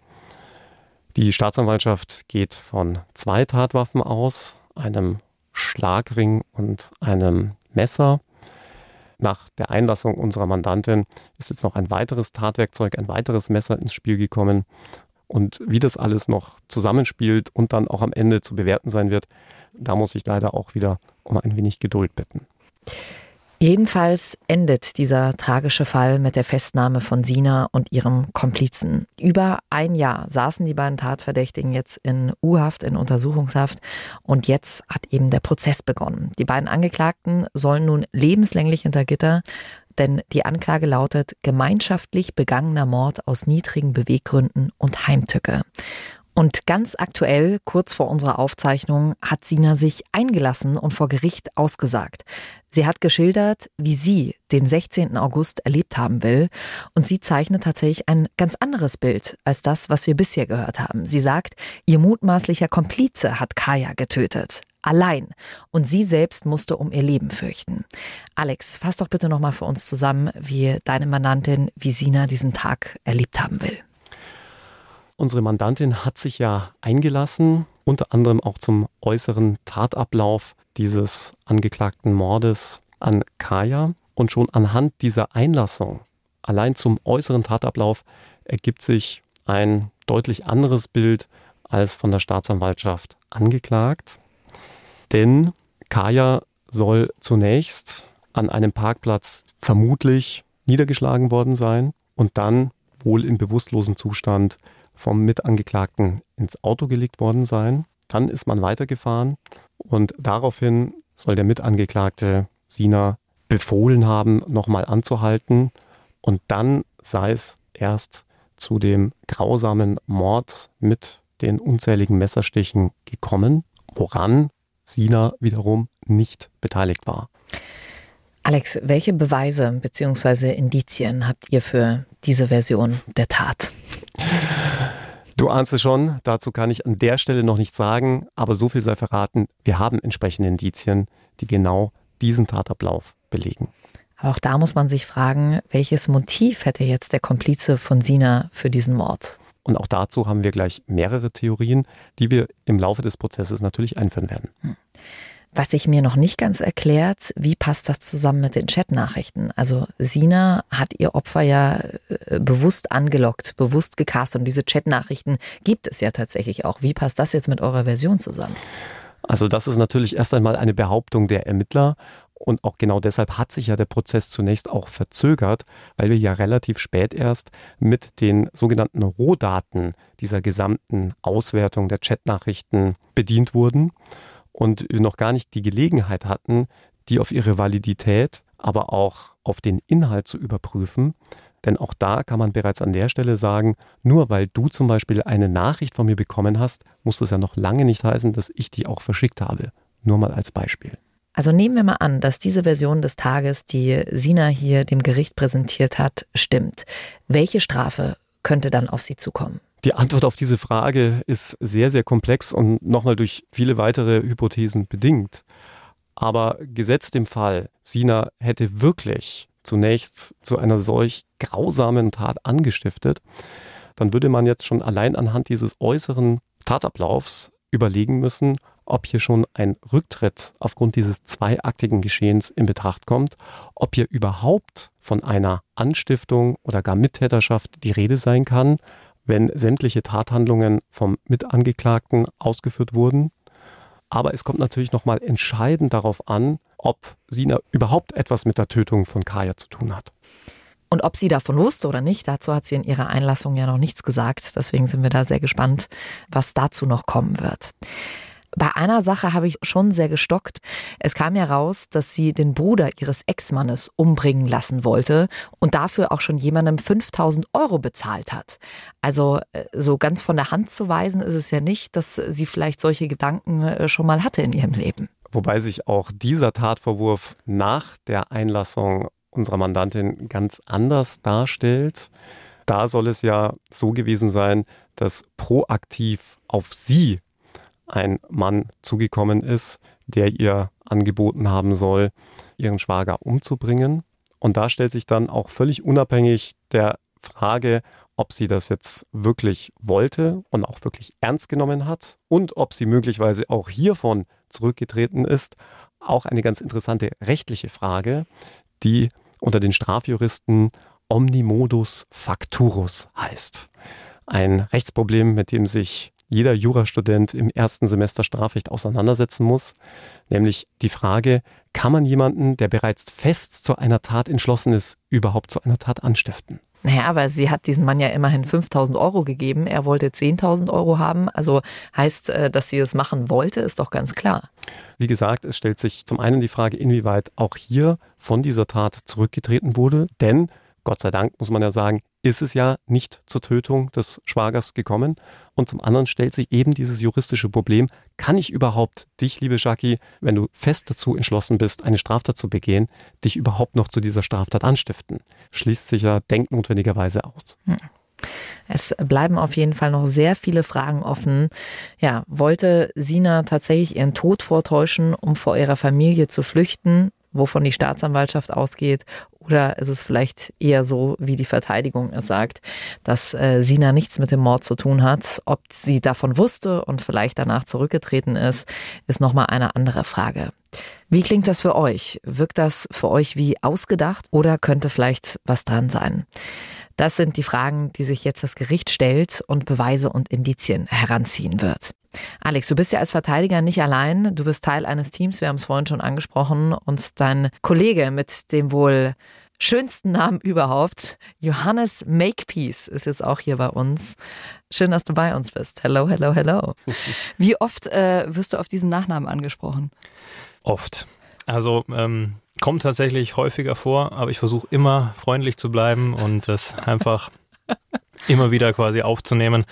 Speaker 4: Die Staatsanwaltschaft geht von zwei Tatwaffen aus, einem Schlagring und einem Messer. Nach der Einlassung unserer Mandantin ist jetzt noch ein weiteres Tatwerkzeug, ein weiteres Messer ins Spiel gekommen. Und wie das alles noch zusammenspielt und dann auch am Ende zu bewerten sein wird, da muss ich leider auch wieder um ein wenig Geduld bitten.
Speaker 3: Jedenfalls endet dieser tragische Fall mit der Festnahme von Sina und ihrem Komplizen. Über ein Jahr saßen die beiden Tatverdächtigen jetzt in U-Haft, in Untersuchungshaft und jetzt hat eben der Prozess begonnen. Die beiden Angeklagten sollen nun lebenslänglich hinter Gitter, denn die Anklage lautet gemeinschaftlich begangener Mord aus niedrigen Beweggründen und Heimtücke. Und ganz aktuell, kurz vor unserer Aufzeichnung, hat Sina sich eingelassen und vor Gericht ausgesagt. Sie hat geschildert, wie sie den 16. August erlebt haben will. Und sie zeichnet tatsächlich ein ganz anderes Bild als das, was wir bisher gehört haben. Sie sagt, ihr mutmaßlicher Komplize hat Kaya getötet. Allein. Und sie selbst musste um ihr Leben fürchten. Alex, fass doch bitte nochmal für uns zusammen, wie deine Mandantin, wie Sina diesen Tag erlebt haben will.
Speaker 4: Unsere Mandantin hat sich ja eingelassen, unter anderem auch zum äußeren Tatablauf dieses angeklagten Mordes an Kaya. Und schon anhand dieser Einlassung, allein zum äußeren Tatablauf, ergibt sich ein deutlich anderes Bild als von der Staatsanwaltschaft angeklagt. Denn Kaya soll zunächst an einem Parkplatz vermutlich niedergeschlagen worden sein und dann wohl im bewusstlosen Zustand vom Mitangeklagten ins Auto gelegt worden sein. Dann ist man weitergefahren und daraufhin soll der Mitangeklagte Sina befohlen haben, nochmal anzuhalten. Und dann sei es erst zu dem grausamen Mord mit den unzähligen Messerstichen gekommen, woran Sina wiederum nicht beteiligt war.
Speaker 3: Alex, welche Beweise bzw. Indizien habt ihr für diese Version der Tat?
Speaker 4: Du ahnst es schon, dazu kann ich an der Stelle noch nichts sagen, aber so viel sei verraten, wir haben entsprechende Indizien, die genau diesen Tatablauf belegen.
Speaker 3: Aber auch da muss man sich fragen, welches Motiv hätte jetzt der Komplize von Sina für diesen Mord?
Speaker 4: Und auch dazu haben wir gleich mehrere Theorien, die wir im Laufe des Prozesses natürlich einführen werden. Hm.
Speaker 3: Was sich mir noch nicht ganz erklärt, wie passt das zusammen mit den Chatnachrichten? Also Sina hat ihr Opfer ja äh, bewusst angelockt, bewusst gecastet und diese Chatnachrichten gibt es ja tatsächlich auch. Wie passt das jetzt mit eurer Version zusammen?
Speaker 4: Also das ist natürlich erst einmal eine Behauptung der Ermittler und auch genau deshalb hat sich ja der Prozess zunächst auch verzögert, weil wir ja relativ spät erst mit den sogenannten Rohdaten dieser gesamten Auswertung der Chatnachrichten bedient wurden und noch gar nicht die Gelegenheit hatten, die auf ihre Validität, aber auch auf den Inhalt zu überprüfen. Denn auch da kann man bereits an der Stelle sagen, nur weil du zum Beispiel eine Nachricht von mir bekommen hast, muss das ja noch lange nicht heißen, dass ich die auch verschickt habe. Nur mal als Beispiel.
Speaker 3: Also nehmen wir mal an, dass diese Version des Tages, die Sina hier dem Gericht präsentiert hat, stimmt. Welche Strafe könnte dann auf sie zukommen?
Speaker 4: Die Antwort auf diese Frage ist sehr, sehr komplex und nochmal durch viele weitere Hypothesen bedingt. Aber gesetzt dem Fall, Sina hätte wirklich zunächst zu einer solch grausamen Tat angestiftet, dann würde man jetzt schon allein anhand dieses äußeren Tatablaufs überlegen müssen, ob hier schon ein Rücktritt aufgrund dieses zweiaktigen Geschehens in Betracht kommt, ob hier überhaupt von einer Anstiftung oder gar Mittäterschaft die Rede sein kann, wenn sämtliche Tathandlungen vom Mitangeklagten ausgeführt wurden. Aber es kommt natürlich nochmal entscheidend darauf an, ob Sina überhaupt etwas mit der Tötung von Kaya zu tun hat.
Speaker 3: Und ob sie davon wusste oder nicht, dazu hat sie in ihrer Einlassung ja noch nichts gesagt. Deswegen sind wir da sehr gespannt, was dazu noch kommen wird. Bei einer Sache habe ich schon sehr gestockt. Es kam ja raus, dass sie den Bruder ihres Ex-Mannes umbringen lassen wollte und dafür auch schon jemandem 5000 Euro bezahlt hat. Also äh, so ganz von der Hand zu weisen ist es ja nicht, dass sie vielleicht solche Gedanken äh, schon mal hatte in ihrem Leben.
Speaker 4: Wobei sich auch dieser Tatvorwurf nach der Einlassung unserer Mandantin ganz anders darstellt. Da soll es ja so gewesen sein, dass proaktiv auf sie ein Mann zugekommen ist, der ihr angeboten haben soll, ihren Schwager umzubringen. Und da stellt sich dann auch völlig unabhängig der Frage, ob sie das jetzt wirklich wollte und auch wirklich ernst genommen hat und ob sie möglicherweise auch hiervon zurückgetreten ist, auch eine ganz interessante rechtliche Frage, die unter den Strafjuristen Omnimodus Facturus heißt. Ein Rechtsproblem, mit dem sich jeder Jurastudent im ersten Semester Strafrecht auseinandersetzen muss, nämlich die Frage, kann man jemanden, der bereits fest zu einer Tat entschlossen ist, überhaupt zu einer Tat anstiften?
Speaker 3: Naja, aber sie hat diesem Mann ja immerhin 5000 Euro gegeben. Er wollte 10.000 Euro haben. Also heißt, äh, dass sie es machen wollte, ist doch ganz klar.
Speaker 4: Wie gesagt, es stellt sich zum einen die Frage, inwieweit auch hier von dieser Tat zurückgetreten wurde. Denn, Gott sei Dank, muss man ja sagen, ist es ja nicht zur Tötung des Schwagers gekommen. Und zum anderen stellt sich eben dieses juristische Problem, kann ich überhaupt dich, liebe Jackie, wenn du fest dazu entschlossen bist, eine Straftat zu begehen, dich überhaupt noch zu dieser Straftat anstiften? Schließt sich ja denknotwendigerweise aus. Hm.
Speaker 3: Es bleiben auf jeden Fall noch sehr viele Fragen offen. Ja, wollte Sina tatsächlich ihren Tod vortäuschen, um vor ihrer Familie zu flüchten? Wovon die Staatsanwaltschaft ausgeht, oder ist es vielleicht eher so, wie die Verteidigung es sagt, dass äh, Sina nichts mit dem Mord zu tun hat? Ob sie davon wusste und vielleicht danach zurückgetreten ist, ist nochmal eine andere Frage. Wie klingt das für euch? Wirkt das für euch wie ausgedacht oder könnte vielleicht was dran sein? Das sind die Fragen, die sich jetzt das Gericht stellt und Beweise und Indizien heranziehen wird. Alex, du bist ja als Verteidiger nicht allein. Du bist Teil eines Teams, wir haben es vorhin schon angesprochen. Und dein Kollege mit dem wohl schönsten Namen überhaupt, Johannes Makepeace, ist jetzt auch hier bei uns. Schön, dass du bei uns bist. Hello, hello, hello. Wie oft äh, wirst du auf diesen Nachnamen angesprochen?
Speaker 5: Oft. Also ähm, kommt tatsächlich häufiger vor, aber ich versuche immer freundlich zu bleiben und das einfach immer wieder quasi aufzunehmen.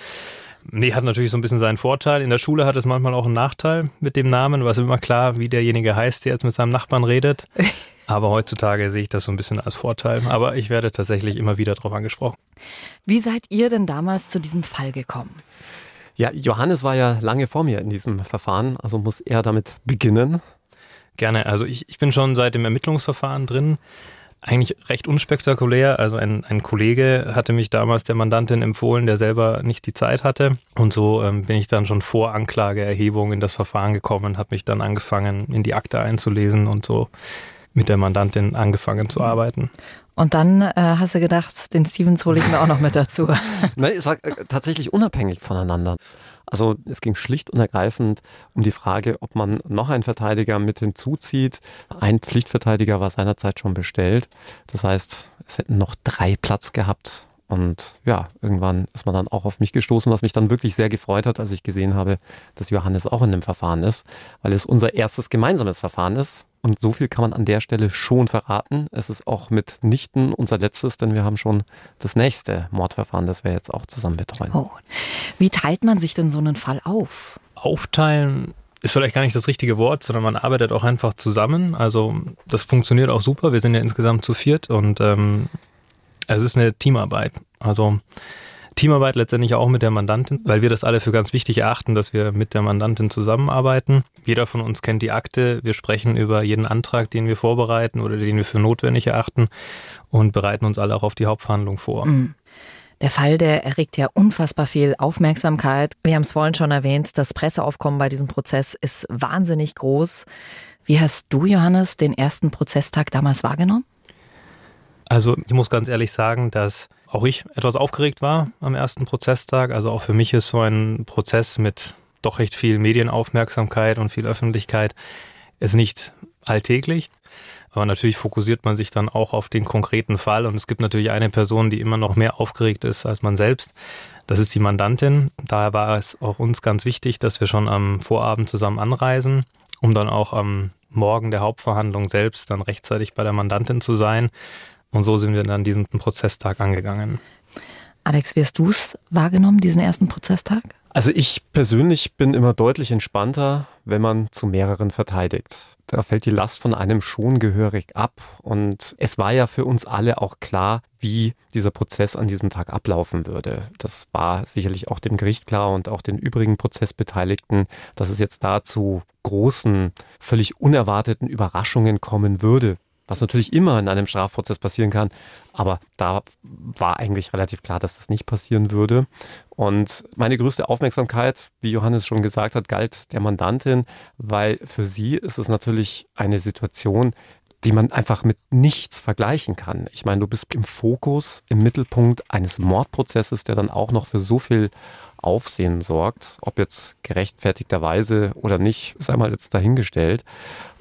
Speaker 5: Nee, hat natürlich so ein bisschen seinen Vorteil. In der Schule hat es manchmal auch einen Nachteil mit dem Namen, weil es immer klar, wie derjenige heißt, der jetzt mit seinem Nachbarn redet. Aber heutzutage sehe ich das so ein bisschen als Vorteil. Aber ich werde tatsächlich immer wieder darauf angesprochen.
Speaker 3: Wie seid ihr denn damals zu diesem Fall gekommen?
Speaker 4: Ja, Johannes war ja lange vor mir in diesem Verfahren, also muss er damit beginnen.
Speaker 5: Gerne. Also ich, ich bin schon seit dem Ermittlungsverfahren drin. Eigentlich recht unspektakulär. Also ein, ein Kollege hatte mich damals der Mandantin empfohlen, der selber nicht die Zeit hatte. Und so ähm, bin ich dann schon vor Anklageerhebung in das Verfahren gekommen, habe mich dann angefangen, in die Akte einzulesen und so mit der Mandantin angefangen zu arbeiten.
Speaker 3: Und dann äh, hast du gedacht, den Stevens hole ich mir auch noch mit dazu.
Speaker 4: Nein, es war äh, tatsächlich unabhängig voneinander. Also es ging schlicht und ergreifend um die Frage, ob man noch einen Verteidiger mit hinzuzieht. Ein Pflichtverteidiger war seinerzeit schon bestellt. Das heißt, es hätten noch drei Platz gehabt. Und ja, irgendwann ist man dann auch auf mich gestoßen, was mich dann wirklich sehr gefreut hat, als ich gesehen habe, dass Johannes auch in dem Verfahren ist, weil es unser erstes gemeinsames Verfahren ist. Und so viel kann man an der Stelle schon verraten. Es ist auch mitnichten unser letztes, denn wir haben schon das nächste Mordverfahren, das wir jetzt auch zusammen betreuen. Oh.
Speaker 3: Wie teilt man sich denn so einen Fall auf?
Speaker 5: Aufteilen ist vielleicht gar nicht das richtige Wort, sondern man arbeitet auch einfach zusammen. Also das funktioniert auch super. Wir sind ja insgesamt zu viert und ähm, es ist eine Teamarbeit. Also Teamarbeit letztendlich auch mit der Mandantin, weil wir das alle für ganz wichtig erachten, dass wir mit der Mandantin zusammenarbeiten. Jeder von uns kennt die Akte. Wir sprechen über jeden Antrag, den wir vorbereiten oder den wir für notwendig erachten und bereiten uns alle auch auf die Hauptverhandlung vor. Mhm.
Speaker 3: Der Fall, der erregt ja unfassbar viel Aufmerksamkeit. Wir haben es vorhin schon erwähnt, das Presseaufkommen bei diesem Prozess ist wahnsinnig groß. Wie hast du, Johannes, den ersten Prozesstag damals wahrgenommen?
Speaker 5: Also ich muss ganz ehrlich sagen, dass auch ich etwas aufgeregt war am ersten Prozesstag. Also auch für mich ist so ein Prozess mit doch recht viel Medienaufmerksamkeit und viel Öffentlichkeit ist nicht alltäglich. Aber natürlich fokussiert man sich dann auch auf den konkreten Fall und es gibt natürlich eine Person, die immer noch mehr aufgeregt ist als man selbst. Das ist die Mandantin. Daher war es auch uns ganz wichtig, dass wir schon am Vorabend zusammen anreisen, um dann auch am Morgen der Hauptverhandlung selbst dann rechtzeitig bei der Mandantin zu sein. Und so sind wir dann diesen Prozesstag angegangen.
Speaker 3: Alex, wie hast du es wahrgenommen, diesen ersten Prozesstag?
Speaker 4: Also ich persönlich bin immer deutlich entspannter, wenn man zu mehreren verteidigt. Da fällt die Last von einem schon gehörig ab. Und es war ja für uns alle auch klar, wie dieser Prozess an diesem Tag ablaufen würde. Das war sicherlich auch dem Gericht klar und auch den übrigen Prozessbeteiligten, dass es jetzt da zu großen, völlig unerwarteten Überraschungen kommen würde was natürlich immer in einem Strafprozess passieren kann. Aber da war eigentlich relativ klar, dass das nicht passieren würde. Und meine größte Aufmerksamkeit, wie Johannes schon gesagt hat, galt der Mandantin, weil für sie ist es natürlich eine Situation, die man einfach mit nichts vergleichen kann. Ich meine, du bist im Fokus, im Mittelpunkt eines Mordprozesses, der dann auch noch für so viel Aufsehen sorgt. Ob jetzt gerechtfertigterweise oder nicht, sei mal jetzt dahingestellt.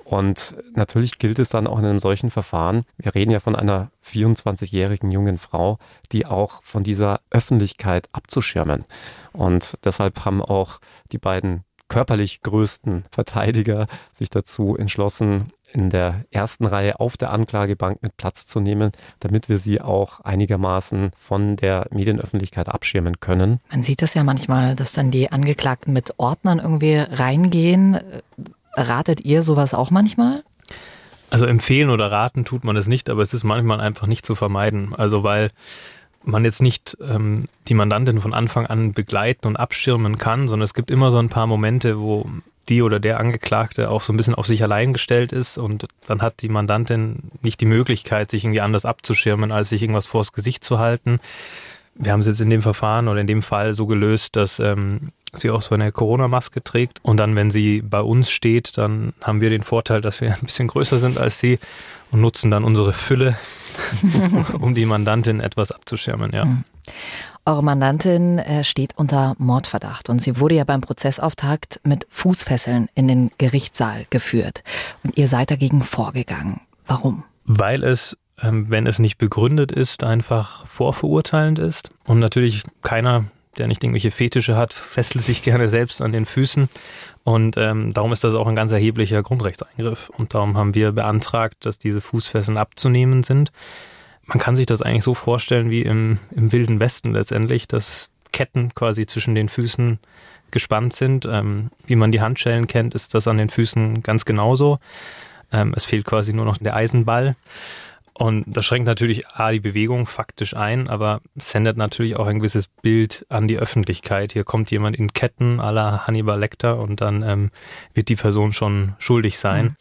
Speaker 4: Und natürlich gilt es dann auch in einem solchen Verfahren, wir reden ja von einer 24-jährigen jungen Frau, die auch von dieser Öffentlichkeit abzuschirmen. Und deshalb haben auch die beiden körperlich größten Verteidiger sich dazu entschlossen, in der ersten Reihe auf der Anklagebank mit Platz zu nehmen, damit wir sie auch einigermaßen von der Medienöffentlichkeit abschirmen können.
Speaker 3: Man sieht das ja manchmal, dass dann die Angeklagten mit Ordnern irgendwie reingehen. Ratet ihr sowas auch manchmal?
Speaker 5: Also empfehlen oder raten tut man es nicht, aber es ist manchmal einfach nicht zu vermeiden. Also weil man jetzt nicht ähm, die Mandantin von Anfang an begleiten und abschirmen kann, sondern es gibt immer so ein paar Momente, wo die oder der Angeklagte auch so ein bisschen auf sich allein gestellt ist und dann hat die Mandantin nicht die Möglichkeit, sich irgendwie anders abzuschirmen, als sich irgendwas vors Gesicht zu halten. Wir haben es jetzt in dem Verfahren oder in dem Fall so gelöst, dass ähm, sie auch so eine Corona-Maske trägt. Und dann, wenn sie bei uns steht, dann haben wir den Vorteil, dass wir ein bisschen größer sind als sie und nutzen dann unsere Fülle, um die Mandantin etwas abzuschirmen, ja. Mhm.
Speaker 3: Eure Mandantin äh, steht unter Mordverdacht und sie wurde ja beim Prozessauftakt mit Fußfesseln in den Gerichtssaal geführt. Und ihr seid dagegen vorgegangen. Warum?
Speaker 5: Weil es ähm, wenn es nicht begründet ist, einfach vorverurteilend ist. Und natürlich keiner, der nicht irgendwelche Fetische hat, fesselt sich gerne selbst an den Füßen. Und ähm, darum ist das auch ein ganz erheblicher Grundrechtseingriff. Und darum haben wir beantragt, dass diese Fußfesseln abzunehmen sind. Man kann sich das eigentlich so vorstellen wie im, im Wilden Westen letztendlich, dass Ketten quasi zwischen den Füßen gespannt sind. Ähm, wie man die Handschellen kennt, ist das an den Füßen ganz genauso. Ähm, es fehlt quasi nur noch der Eisenball. Und das schränkt natürlich A, die Bewegung faktisch ein, aber sendet natürlich auch ein gewisses Bild an die Öffentlichkeit. Hier kommt jemand in Ketten à la Hannibal Lecter und dann ähm, wird die Person schon schuldig sein. Mhm.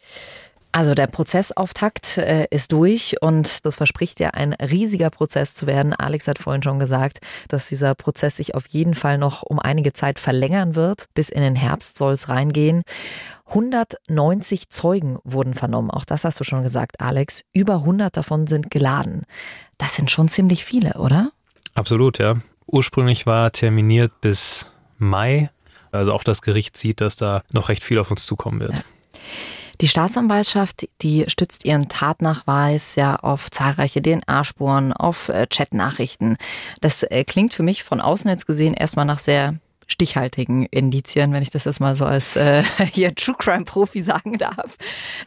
Speaker 3: Also der Prozessauftakt äh, ist durch und das verspricht ja ein riesiger Prozess zu werden. Alex hat vorhin schon gesagt, dass dieser Prozess sich auf jeden Fall noch um einige Zeit verlängern wird. Bis in den Herbst soll es reingehen. 190 Zeugen wurden vernommen. Auch das hast du schon gesagt, Alex. Über 100 davon sind geladen. Das sind schon ziemlich viele, oder?
Speaker 5: Absolut, ja. Ursprünglich war terminiert bis Mai. Also auch das Gericht sieht, dass da noch recht viel auf uns zukommen wird. Ja.
Speaker 3: Die Staatsanwaltschaft, die stützt ihren Tatnachweis ja auf zahlreiche DNA-Spuren, auf äh, Chatnachrichten. Das äh, klingt für mich von außen jetzt gesehen erstmal nach sehr stichhaltigen Indizien, wenn ich das jetzt mal so als äh, hier True Crime Profi sagen darf.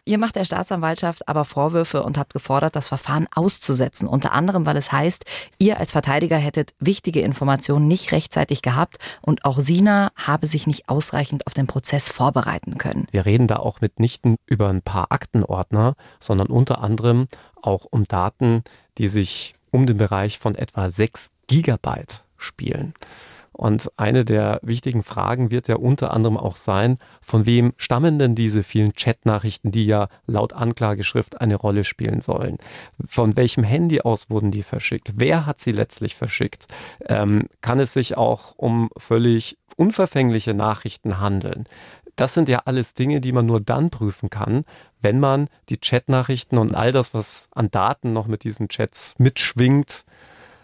Speaker 3: Ihr macht der Staatsanwaltschaft aber Vorwürfe und habt gefordert, das Verfahren auszusetzen. Unter anderem, weil es heißt, ihr als Verteidiger hättet wichtige Informationen nicht rechtzeitig gehabt und auch Sina habe sich nicht ausreichend auf den Prozess vorbereiten können.
Speaker 4: Wir reden da auch mitnichten über ein paar Aktenordner, sondern unter anderem auch um Daten, die sich um den Bereich von etwa 6 Gigabyte spielen. Und eine der wichtigen Fragen wird ja unter anderem auch sein, von wem stammen denn diese vielen Chatnachrichten, die ja laut Anklageschrift eine Rolle spielen sollen? Von welchem Handy aus wurden die verschickt? Wer hat sie letztlich verschickt? Ähm, kann es sich auch um völlig unverfängliche Nachrichten handeln? Das sind ja alles Dinge, die man nur dann prüfen kann, wenn man die Chatnachrichten und all das, was an Daten noch mit diesen Chats mitschwingt,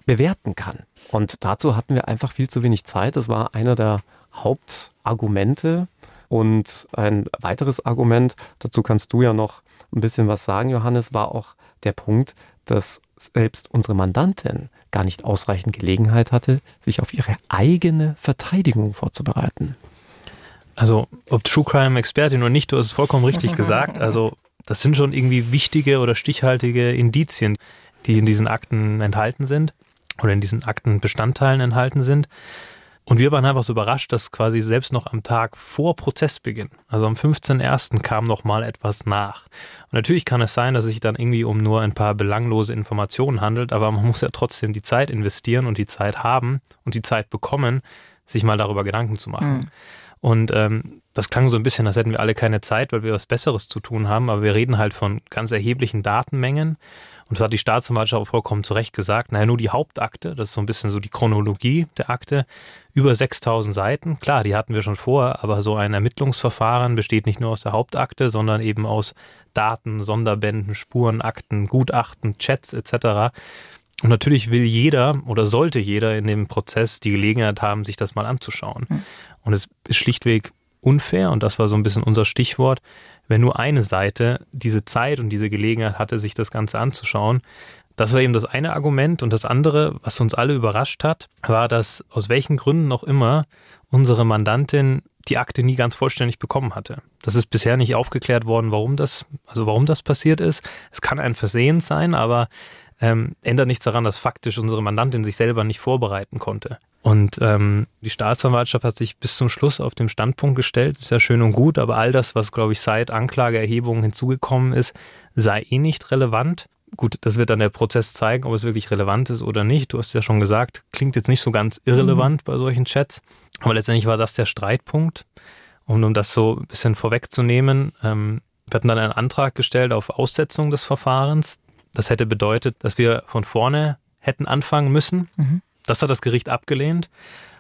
Speaker 4: bewerten kann. Und dazu hatten wir einfach viel zu wenig Zeit. Das war einer der Hauptargumente. Und ein weiteres Argument, dazu kannst du ja noch ein bisschen was sagen, Johannes, war auch der Punkt, dass selbst unsere Mandantin gar nicht ausreichend Gelegenheit hatte, sich auf ihre eigene Verteidigung vorzubereiten.
Speaker 5: Also, ob True Crime Expertin oder nicht, du hast es vollkommen richtig gesagt. Also, das sind schon irgendwie wichtige oder stichhaltige Indizien, die in diesen Akten enthalten sind oder in diesen Aktenbestandteilen enthalten sind. Und wir waren einfach so überrascht, dass quasi selbst noch am Tag vor Prozessbeginn, also am 15.01. kam noch mal etwas nach. Und natürlich kann es sein, dass es sich dann irgendwie um nur ein paar belanglose Informationen handelt, aber man muss ja trotzdem die Zeit investieren und die Zeit haben und die Zeit bekommen, sich mal darüber Gedanken zu machen. Mhm. Und ähm, das klang so ein bisschen, als hätten wir alle keine Zeit, weil wir was Besseres zu tun haben, aber wir reden halt von ganz erheblichen Datenmengen und das hat die Staatsanwaltschaft auch vollkommen zu Recht gesagt. Naja, nur die Hauptakte, das ist so ein bisschen so die Chronologie der Akte, über 6000 Seiten. Klar, die hatten wir schon vorher, aber so ein Ermittlungsverfahren besteht nicht nur aus der Hauptakte, sondern eben aus Daten, Sonderbänden, Spurenakten, Gutachten, Chats etc. Und natürlich will jeder oder sollte jeder in dem Prozess die Gelegenheit haben, sich das mal anzuschauen. Mhm. Und es ist schlichtweg unfair, und das war so ein bisschen unser Stichwort, wenn nur eine Seite diese Zeit und diese Gelegenheit hatte, sich das Ganze anzuschauen. Das war eben das eine Argument. Und das andere, was uns alle überrascht hat, war, dass aus welchen Gründen noch immer unsere Mandantin die Akte nie ganz vollständig bekommen hatte. Das ist bisher nicht aufgeklärt worden, warum das, also warum das passiert ist. Es kann ein Versehen sein, aber ähm, ändert nichts daran, dass faktisch unsere Mandantin sich selber nicht vorbereiten konnte. Und ähm, die Staatsanwaltschaft hat sich bis zum Schluss auf den Standpunkt gestellt, ist ja schön und gut, aber all das, was, glaube ich, seit Anklageerhebung hinzugekommen ist, sei eh nicht relevant. Gut, das wird dann der Prozess zeigen, ob es wirklich relevant ist oder nicht. Du hast ja schon gesagt, klingt jetzt nicht so ganz irrelevant mhm. bei solchen Chats. Aber letztendlich war das der Streitpunkt. Und um das so ein bisschen vorwegzunehmen, ähm, wir hatten dann einen Antrag gestellt auf Aussetzung des Verfahrens. Das hätte bedeutet, dass wir von vorne hätten anfangen müssen. Mhm. Das hat das Gericht abgelehnt.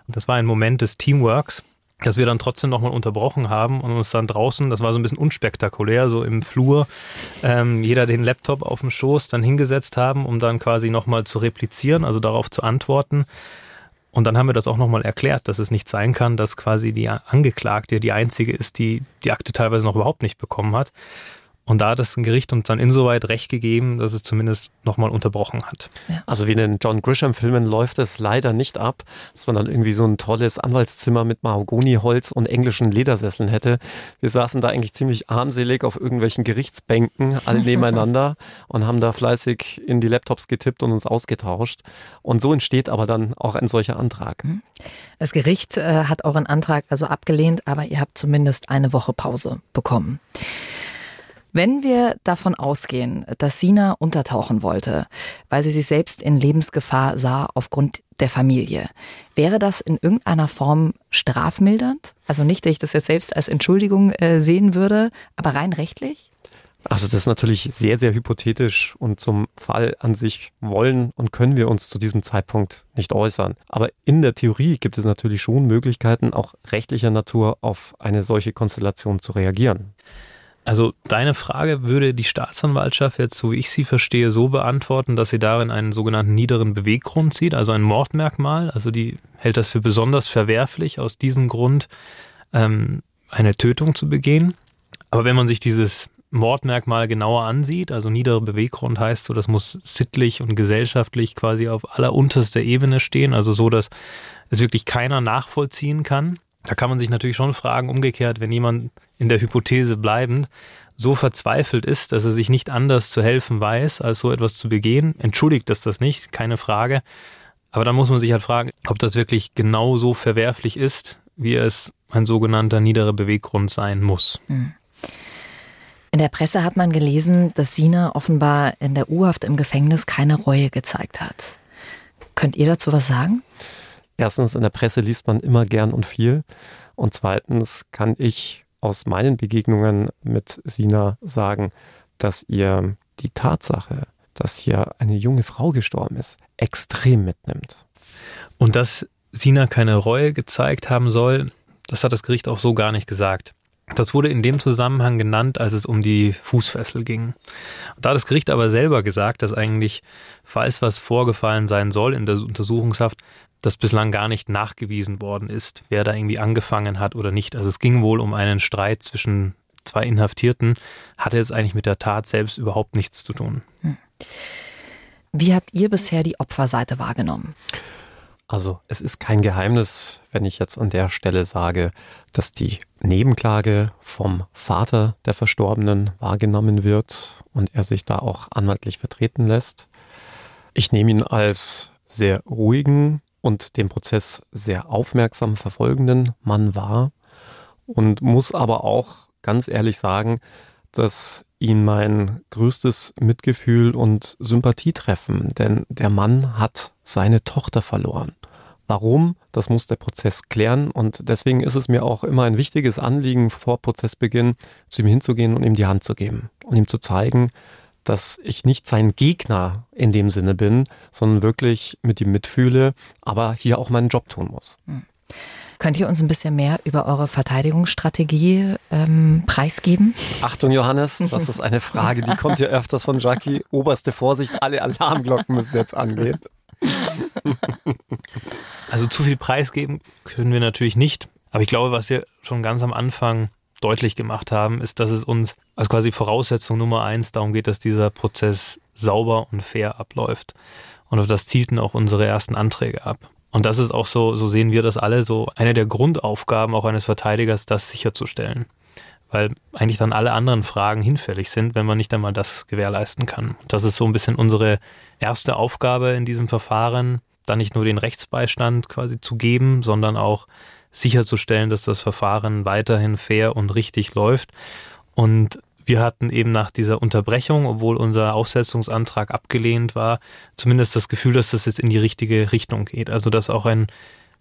Speaker 5: Das war ein Moment des Teamworks, dass wir dann trotzdem nochmal unterbrochen haben und uns dann draußen, das war so ein bisschen unspektakulär, so im Flur, ähm, jeder den Laptop auf dem Schoß dann hingesetzt haben, um dann quasi nochmal zu replizieren, also darauf zu antworten. Und dann haben wir das auch nochmal erklärt, dass es nicht sein kann, dass quasi die Angeklagte die einzige ist, die die Akte teilweise noch überhaupt nicht bekommen hat. Und da hat das Gericht uns dann insoweit recht gegeben, dass es zumindest nochmal unterbrochen hat.
Speaker 4: Ja. Also wie in den John Grisham-Filmen läuft es leider nicht ab, dass man dann irgendwie so ein tolles Anwaltszimmer mit Mahagoniholz und englischen Ledersesseln hätte. Wir saßen da eigentlich ziemlich armselig auf irgendwelchen Gerichtsbänken, alle nebeneinander und haben da fleißig in die Laptops getippt und uns ausgetauscht. Und so entsteht aber dann auch ein solcher Antrag. Mhm.
Speaker 3: Das Gericht äh, hat euren Antrag also abgelehnt, aber ihr habt zumindest eine Woche Pause bekommen. Wenn wir davon ausgehen, dass Sina untertauchen wollte, weil sie sich selbst in Lebensgefahr sah aufgrund der Familie, wäre das in irgendeiner Form strafmildernd? Also nicht, dass ich das jetzt selbst als Entschuldigung äh, sehen würde, aber rein rechtlich?
Speaker 4: Also das ist natürlich sehr, sehr hypothetisch und zum Fall an sich wollen und können wir uns zu diesem Zeitpunkt nicht äußern. Aber in der Theorie gibt es natürlich schon Möglichkeiten, auch rechtlicher Natur auf eine solche Konstellation zu reagieren.
Speaker 5: Also deine Frage würde die Staatsanwaltschaft jetzt, so wie ich sie verstehe, so beantworten, dass sie darin einen sogenannten niederen Beweggrund sieht, also ein Mordmerkmal. Also die hält das für besonders verwerflich, aus diesem Grund ähm, eine Tötung zu begehen. Aber wenn man sich dieses Mordmerkmal genauer ansieht, also niedere Beweggrund heißt so, das muss sittlich und gesellschaftlich quasi auf allerunterster Ebene stehen, also so, dass es wirklich keiner nachvollziehen kann. Da kann man sich natürlich schon fragen, umgekehrt, wenn jemand in der Hypothese bleibend so verzweifelt ist, dass er sich nicht anders zu helfen weiß, als so etwas zu begehen, entschuldigt das das nicht, keine Frage. Aber dann muss man sich halt fragen, ob das wirklich genau so verwerflich ist, wie es ein sogenannter niederer Beweggrund sein muss. Hm.
Speaker 3: In der Presse hat man gelesen, dass Sina offenbar in der U-Haft im Gefängnis keine Reue gezeigt hat. Könnt ihr dazu was sagen?
Speaker 4: Erstens, in der Presse liest man immer gern und viel. Und zweitens kann ich aus meinen Begegnungen mit Sina sagen, dass ihr die Tatsache, dass hier eine junge Frau gestorben ist, extrem mitnimmt.
Speaker 5: Und dass Sina keine Reue gezeigt haben soll, das hat das Gericht auch so gar nicht gesagt. Das wurde in dem Zusammenhang genannt, als es um die Fußfessel ging. Da hat das Gericht aber selber gesagt, dass eigentlich, falls was vorgefallen sein soll in der Untersuchungshaft, das bislang gar nicht nachgewiesen worden ist, wer da irgendwie angefangen hat oder nicht. Also es ging wohl um einen Streit zwischen zwei Inhaftierten, hatte jetzt eigentlich mit der Tat selbst überhaupt nichts zu tun. Hm.
Speaker 3: Wie habt ihr bisher die Opferseite wahrgenommen?
Speaker 4: Also es ist kein Geheimnis, wenn ich jetzt an der Stelle sage, dass die Nebenklage vom Vater der Verstorbenen wahrgenommen wird und er sich da auch anwaltlich vertreten lässt. Ich nehme ihn als sehr ruhigen und den Prozess sehr aufmerksam verfolgenden Mann wahr und muss aber auch ganz ehrlich sagen, dass ihn mein größtes Mitgefühl und Sympathie treffen, denn der Mann hat seine Tochter verloren. Warum? Das muss der Prozess klären und deswegen ist es mir auch immer ein wichtiges Anliegen vor Prozessbeginn, zu ihm hinzugehen und ihm die Hand zu geben und ihm zu zeigen, dass ich nicht sein Gegner in dem Sinne bin, sondern wirklich mit ihm mitfühle, aber hier auch meinen Job tun muss. Hm.
Speaker 3: Könnt ihr uns ein bisschen mehr über eure Verteidigungsstrategie ähm, preisgeben?
Speaker 4: Achtung, Johannes, das ist eine Frage, die kommt hier öfters von Jackie. Oberste Vorsicht, alle Alarmglocken müssen jetzt angehen.
Speaker 5: Also zu viel preisgeben können wir natürlich nicht. Aber ich glaube, was wir schon ganz am Anfang deutlich gemacht haben, ist, dass es uns als quasi Voraussetzung Nummer eins darum geht, dass dieser Prozess sauber und fair abläuft. Und auf das zielten auch unsere ersten Anträge ab. Und das ist auch so, so sehen wir das alle, so eine der Grundaufgaben auch eines Verteidigers, das sicherzustellen. Weil eigentlich dann alle anderen Fragen hinfällig sind, wenn man nicht einmal das gewährleisten kann. Das ist so ein bisschen unsere erste Aufgabe in diesem Verfahren, dann nicht nur den Rechtsbeistand quasi zu geben, sondern auch sicherzustellen, dass das Verfahren weiterhin fair und richtig läuft. Und wir hatten eben nach dieser Unterbrechung, obwohl unser Aussetzungsantrag abgelehnt war, zumindest das Gefühl, dass das jetzt in die richtige Richtung geht. Also dass auch ein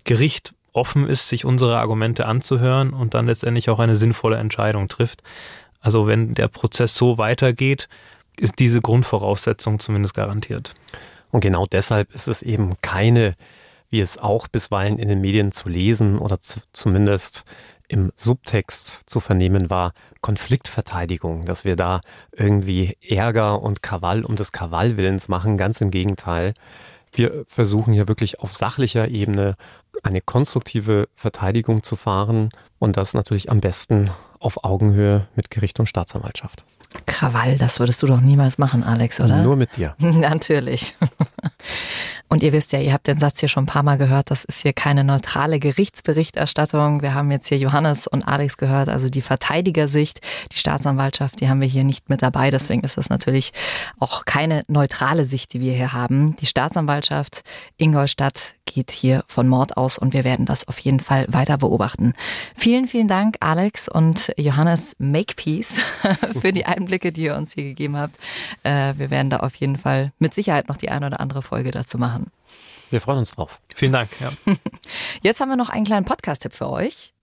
Speaker 5: Gericht offen ist, sich unsere Argumente anzuhören und dann letztendlich auch eine sinnvolle Entscheidung trifft. Also wenn der Prozess so weitergeht, ist diese Grundvoraussetzung zumindest garantiert.
Speaker 4: Und genau deshalb ist es eben keine, wie es auch bisweilen in den Medien zu lesen oder zu, zumindest im Subtext zu vernehmen war, Konfliktverteidigung, dass wir da irgendwie Ärger und Krawall um des Krawallwillens machen. Ganz im Gegenteil. Wir versuchen hier wirklich auf sachlicher Ebene eine konstruktive Verteidigung zu fahren und das natürlich am besten auf Augenhöhe mit Gericht und Staatsanwaltschaft.
Speaker 3: Krawall, das würdest du doch niemals machen, Alex, oder?
Speaker 4: Nur mit dir.
Speaker 3: Natürlich. Und ihr wisst ja, ihr habt den Satz hier schon ein paar Mal gehört, das ist hier keine neutrale Gerichtsberichterstattung. Wir haben jetzt hier Johannes und Alex gehört, also die Verteidigersicht, die Staatsanwaltschaft, die haben wir hier nicht mit dabei. Deswegen ist das natürlich auch keine neutrale Sicht, die wir hier haben. Die Staatsanwaltschaft Ingolstadt geht hier von Mord aus und wir werden das auf jeden Fall weiter beobachten. Vielen, vielen Dank, Alex und Johannes Makepeace für die Einblicke, die ihr uns hier gegeben habt. Äh, wir werden da auf jeden Fall mit Sicherheit noch die eine oder andere Folge dazu machen.
Speaker 4: Wir freuen uns drauf.
Speaker 5: Vielen Dank. Ja.
Speaker 3: Jetzt haben wir noch einen kleinen Podcast-Tipp für euch.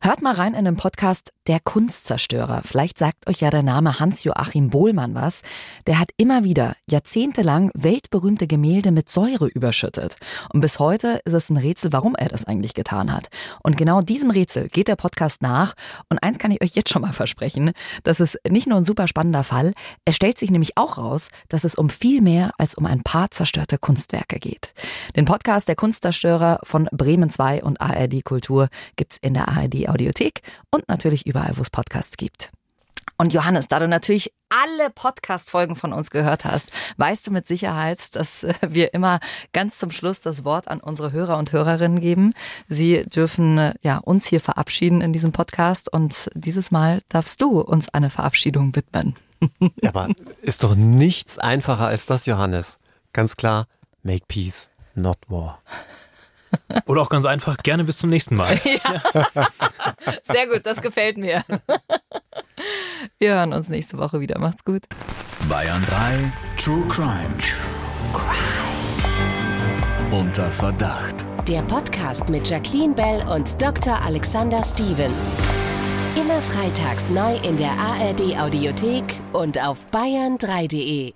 Speaker 3: Hört mal rein in den Podcast Der Kunstzerstörer. Vielleicht sagt euch ja der Name Hans-Joachim Bohlmann was. Der hat immer wieder jahrzehntelang weltberühmte Gemälde mit Säure überschüttet. Und bis heute ist es ein Rätsel, warum er das eigentlich getan hat. Und genau diesem Rätsel geht der Podcast nach. Und eins kann ich euch jetzt schon mal versprechen. Das ist nicht nur ein super spannender Fall. Es stellt sich nämlich auch raus, dass es um viel mehr als um ein paar zerstörte Kunstwerke geht. Den Podcast Der Kunstzerstörer von Bremen 2 und ARD Kultur gibt's in der ARD Audiothek und natürlich überall, wo es Podcasts gibt. Und Johannes, da du natürlich alle Podcast-Folgen von uns gehört hast, weißt du mit Sicherheit, dass äh, wir immer ganz zum Schluss das Wort an unsere Hörer und Hörerinnen geben. Sie dürfen äh, ja uns hier verabschieden in diesem Podcast und dieses Mal darfst du uns eine Verabschiedung widmen.
Speaker 4: Ja, aber ist doch nichts einfacher als das, Johannes. Ganz klar, make peace, not war.
Speaker 5: Oder auch ganz einfach, gerne bis zum nächsten Mal. Ja.
Speaker 3: Sehr gut, das gefällt mir. Wir hören uns nächste Woche wieder. Macht's gut.
Speaker 2: Bayern 3 True Crime. True Crime. Unter Verdacht.
Speaker 6: Der Podcast mit Jacqueline Bell und Dr. Alexander Stevens. Immer freitags neu in der ARD Audiothek und auf bayern3.de.